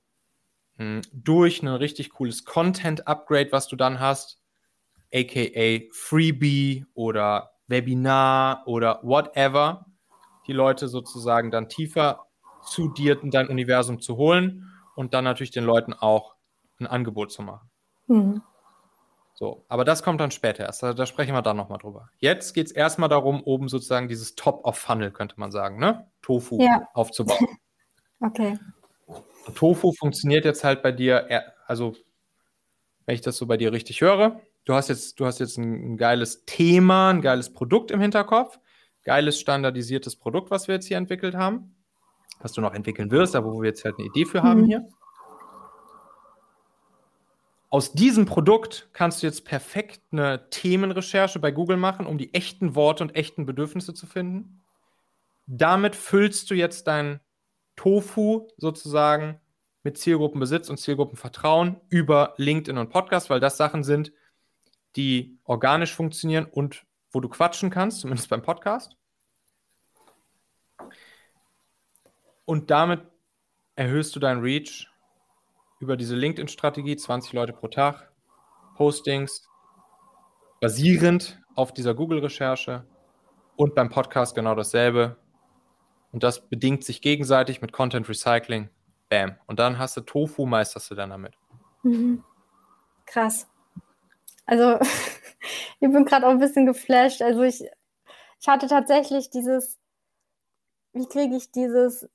mh, hm, durch ein richtig cooles Content-Upgrade, was du dann hast, aka Freebie oder Webinar oder whatever, die Leute sozusagen dann tiefer zu dir in dein Universum zu holen und dann natürlich den Leuten auch ein Angebot zu machen. Mhm. So, aber das kommt dann später erst. Da, da sprechen wir dann nochmal drüber. Jetzt geht es erstmal darum, oben sozusagen dieses Top of Funnel, könnte man sagen, ne? Tofu ja. aufzubauen. okay. Und Tofu funktioniert jetzt halt bei dir, also wenn ich das so bei dir richtig höre, du hast jetzt, du hast jetzt ein, ein geiles Thema, ein geiles Produkt im Hinterkopf, geiles standardisiertes Produkt, was wir jetzt hier entwickelt haben, was du noch entwickeln wirst, aber wo wir jetzt halt eine Idee für mhm. haben hier aus diesem Produkt kannst du jetzt perfekt eine Themenrecherche bei Google machen, um die echten Worte und echten Bedürfnisse zu finden. Damit füllst du jetzt dein Tofu sozusagen mit Zielgruppenbesitz und Zielgruppenvertrauen über LinkedIn und Podcast, weil das Sachen sind, die organisch funktionieren und wo du quatschen kannst, zumindest beim Podcast. Und damit erhöhst du deinen Reach über diese LinkedIn-Strategie, 20 Leute pro Tag, Postings, basierend auf dieser Google-Recherche und beim Podcast genau dasselbe. Und das bedingt sich gegenseitig mit Content Recycling. Bam. Und dann hast du Tofu, meisterst du dann damit. Mhm. Krass. Also, ich bin gerade auch ein bisschen geflasht. Also, ich, ich hatte tatsächlich dieses, wie kriege ich dieses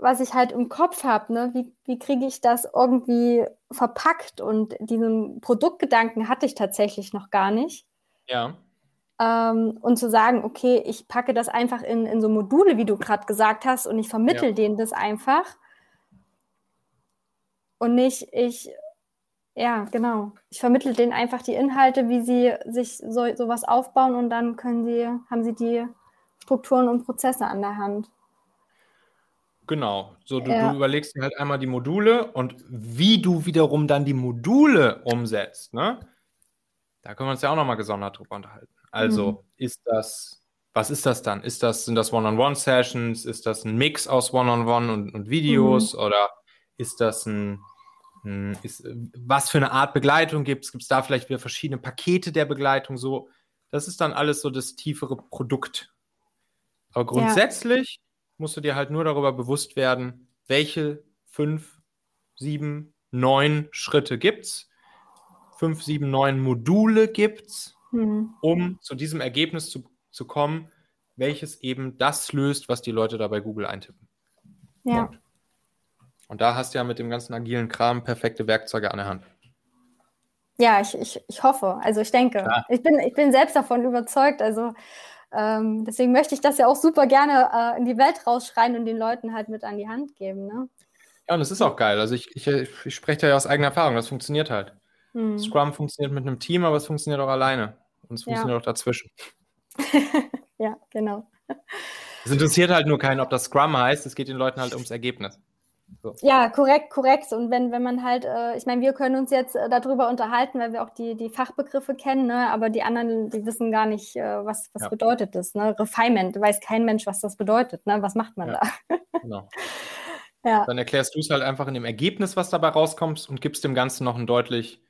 was ich halt im Kopf habe, ne? wie, wie kriege ich das irgendwie verpackt? Und diesen Produktgedanken hatte ich tatsächlich noch gar nicht. Ja. Ähm, und zu sagen, okay, ich packe das einfach in, in so Module, wie du gerade gesagt hast, und ich vermittel ja. denen das einfach. Und nicht, ich, ja, genau. Ich vermittle denen einfach die Inhalte, wie sie sich so, sowas aufbauen und dann können sie, haben sie die Strukturen und Prozesse an der Hand. Genau. So, du, ja. du, überlegst dir halt einmal die Module und wie du wiederum dann die Module umsetzt, ne? Da können wir uns ja auch nochmal gesondert drüber unterhalten. Also, mhm. ist das, was ist das dann? Ist das, sind das One-on-One-Sessions? Ist das ein Mix aus One-on-One und, und, Videos? Mhm. Oder ist das ein, ein ist, was für eine Art Begleitung gibt es? Gibt es da vielleicht wieder verschiedene Pakete der Begleitung? So, das ist dann alles so das tiefere Produkt. Aber grundsätzlich ja musst du dir halt nur darüber bewusst werden, welche fünf, sieben, neun Schritte gibt es, fünf, sieben, neun Module gibt es, mhm. um zu diesem Ergebnis zu, zu kommen, welches eben das löst, was die Leute da bei Google eintippen. Ja. Und da hast du ja mit dem ganzen agilen Kram perfekte Werkzeuge an der Hand. Ja, ich, ich, ich hoffe. Also ich denke. Ich bin, ich bin selbst davon überzeugt. Also ähm, deswegen möchte ich das ja auch super gerne äh, in die Welt rausschreien und den Leuten halt mit an die Hand geben. Ne? Ja, und es ist auch geil. Also ich, ich, ich spreche da ja aus eigener Erfahrung. Das funktioniert halt. Hm. Scrum funktioniert mit einem Team, aber es funktioniert auch alleine. Und es funktioniert ja. auch dazwischen. ja, genau. Es interessiert halt nur keinen, ob das Scrum heißt. Es geht den Leuten halt ums Ergebnis. So. Ja, korrekt, korrekt. Und wenn, wenn man halt, äh, ich meine, wir können uns jetzt äh, darüber unterhalten, weil wir auch die, die Fachbegriffe kennen, ne? aber die anderen, die wissen gar nicht, äh, was, was ja. bedeutet das. Ne? Refinement, weiß kein Mensch, was das bedeutet. Ne? Was macht man ja. da? genau. Ja. Dann erklärst du es halt einfach in dem Ergebnis, was dabei rauskommt und gibst dem Ganzen noch einen deutlich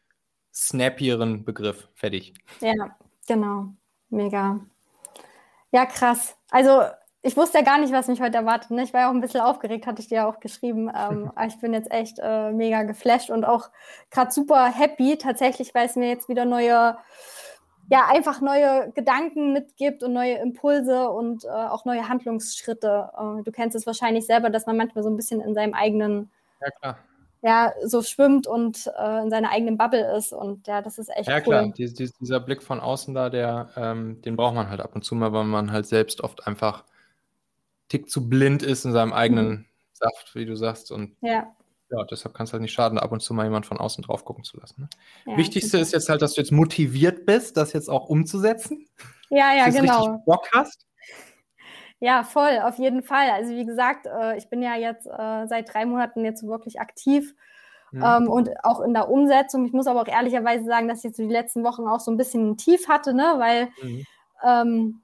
snappieren Begriff. Fertig. Ja, genau. Mega. Ja, krass. Also ich wusste ja gar nicht, was mich heute erwartet. Ne? Ich war ja auch ein bisschen aufgeregt, hatte ich dir ja auch geschrieben. Ähm, aber ich bin jetzt echt äh, mega geflasht und auch gerade super happy tatsächlich, weil es mir jetzt wieder neue, ja, einfach neue Gedanken mitgibt und neue Impulse und äh, auch neue Handlungsschritte. Äh, du kennst es wahrscheinlich selber, dass man manchmal so ein bisschen in seinem eigenen ja, klar ja, so schwimmt und äh, in seiner eigenen Bubble ist. Und ja, das ist echt ja, cool. Ja, klar, Dies, dies, dieser Blick von außen da, der, ähm, den braucht man halt ab und zu mal, weil man halt selbst oft einfach tick zu blind ist in seinem eigenen mhm. Saft, wie du sagst. Und ja. ja, deshalb kann es halt nicht schaden, ab und zu mal jemand von außen drauf gucken zu lassen. Ne? Ja, Wichtigste ist jetzt halt, dass du jetzt motiviert bist, das jetzt auch umzusetzen. Ja, ja, dass du genau. Bock hast. Ja, voll, auf jeden Fall. Also wie gesagt, äh, ich bin ja jetzt äh, seit drei Monaten jetzt wirklich aktiv mhm. ähm, und auch in der Umsetzung. Ich muss aber auch ehrlicherweise sagen, dass ich jetzt so die letzten Wochen auch so ein bisschen ein Tief hatte, ne? weil mhm. ähm,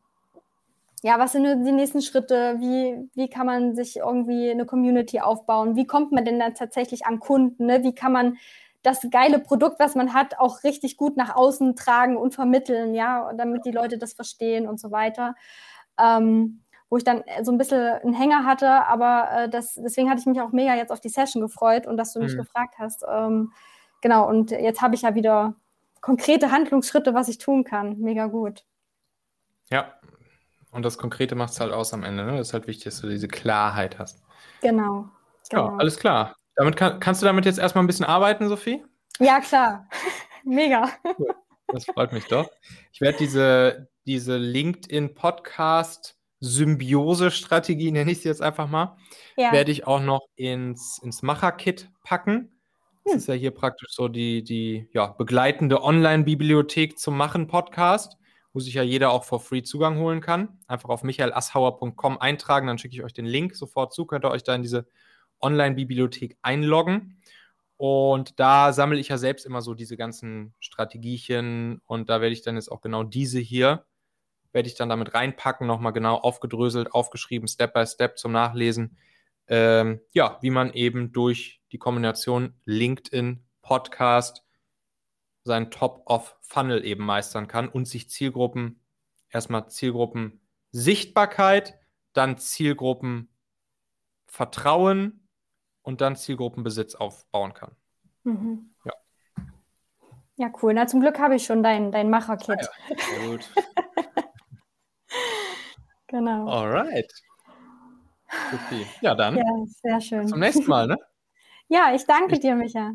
ja, was sind die nächsten Schritte? Wie, wie kann man sich irgendwie eine Community aufbauen? Wie kommt man denn dann tatsächlich an Kunden? Ne? Wie kann man das geile Produkt, was man hat, auch richtig gut nach außen tragen und vermitteln, ja, damit die Leute das verstehen und so weiter. Ähm, wo ich dann so ein bisschen einen Hänger hatte, aber äh, das, deswegen hatte ich mich auch mega jetzt auf die Session gefreut und dass du mich mhm. gefragt hast. Ähm, genau, und jetzt habe ich ja wieder konkrete Handlungsschritte, was ich tun kann. Mega gut. Ja, und das Konkrete macht es halt aus am Ende. Ne? Das ist halt wichtig, dass du diese Klarheit hast. Genau. genau. Ja, alles klar. Damit kann, kannst du damit jetzt erstmal ein bisschen arbeiten, Sophie? Ja, klar. Mega. Cool. Das freut mich doch. Ich werde diese, diese LinkedIn-Podcast Symbiose-Strategie, nenne ich sie jetzt einfach mal, ja. werde ich auch noch ins, ins Macher-Kit packen. Das hm. ist ja hier praktisch so die, die ja, begleitende Online-Bibliothek zum Machen-Podcast, wo sich ja jeder auch for free Zugang holen kann. Einfach auf michaelasshauer.com eintragen, dann schicke ich euch den Link sofort zu, könnt ihr euch da in diese Online-Bibliothek einloggen. Und da sammle ich ja selbst immer so diese ganzen Strategiechen und da werde ich dann jetzt auch genau diese hier werde ich dann damit reinpacken, nochmal genau aufgedröselt, aufgeschrieben, Step by Step zum Nachlesen. Ähm, ja, wie man eben durch die Kombination LinkedIn, Podcast seinen Top-of-Funnel eben meistern kann und sich Zielgruppen, erstmal Zielgruppen Sichtbarkeit, dann Zielgruppen Vertrauen und dann Zielgruppenbesitz aufbauen kann. Mhm. Ja. Ja, cool. Na, zum Glück habe ich schon dein, dein Macher-Kit. Ah ja, sehr gut. Genau. Alright. Okay. Ja, dann. Ja, sehr schön. Zum nächsten Mal, ne? ja, ich danke ich dir, Micha.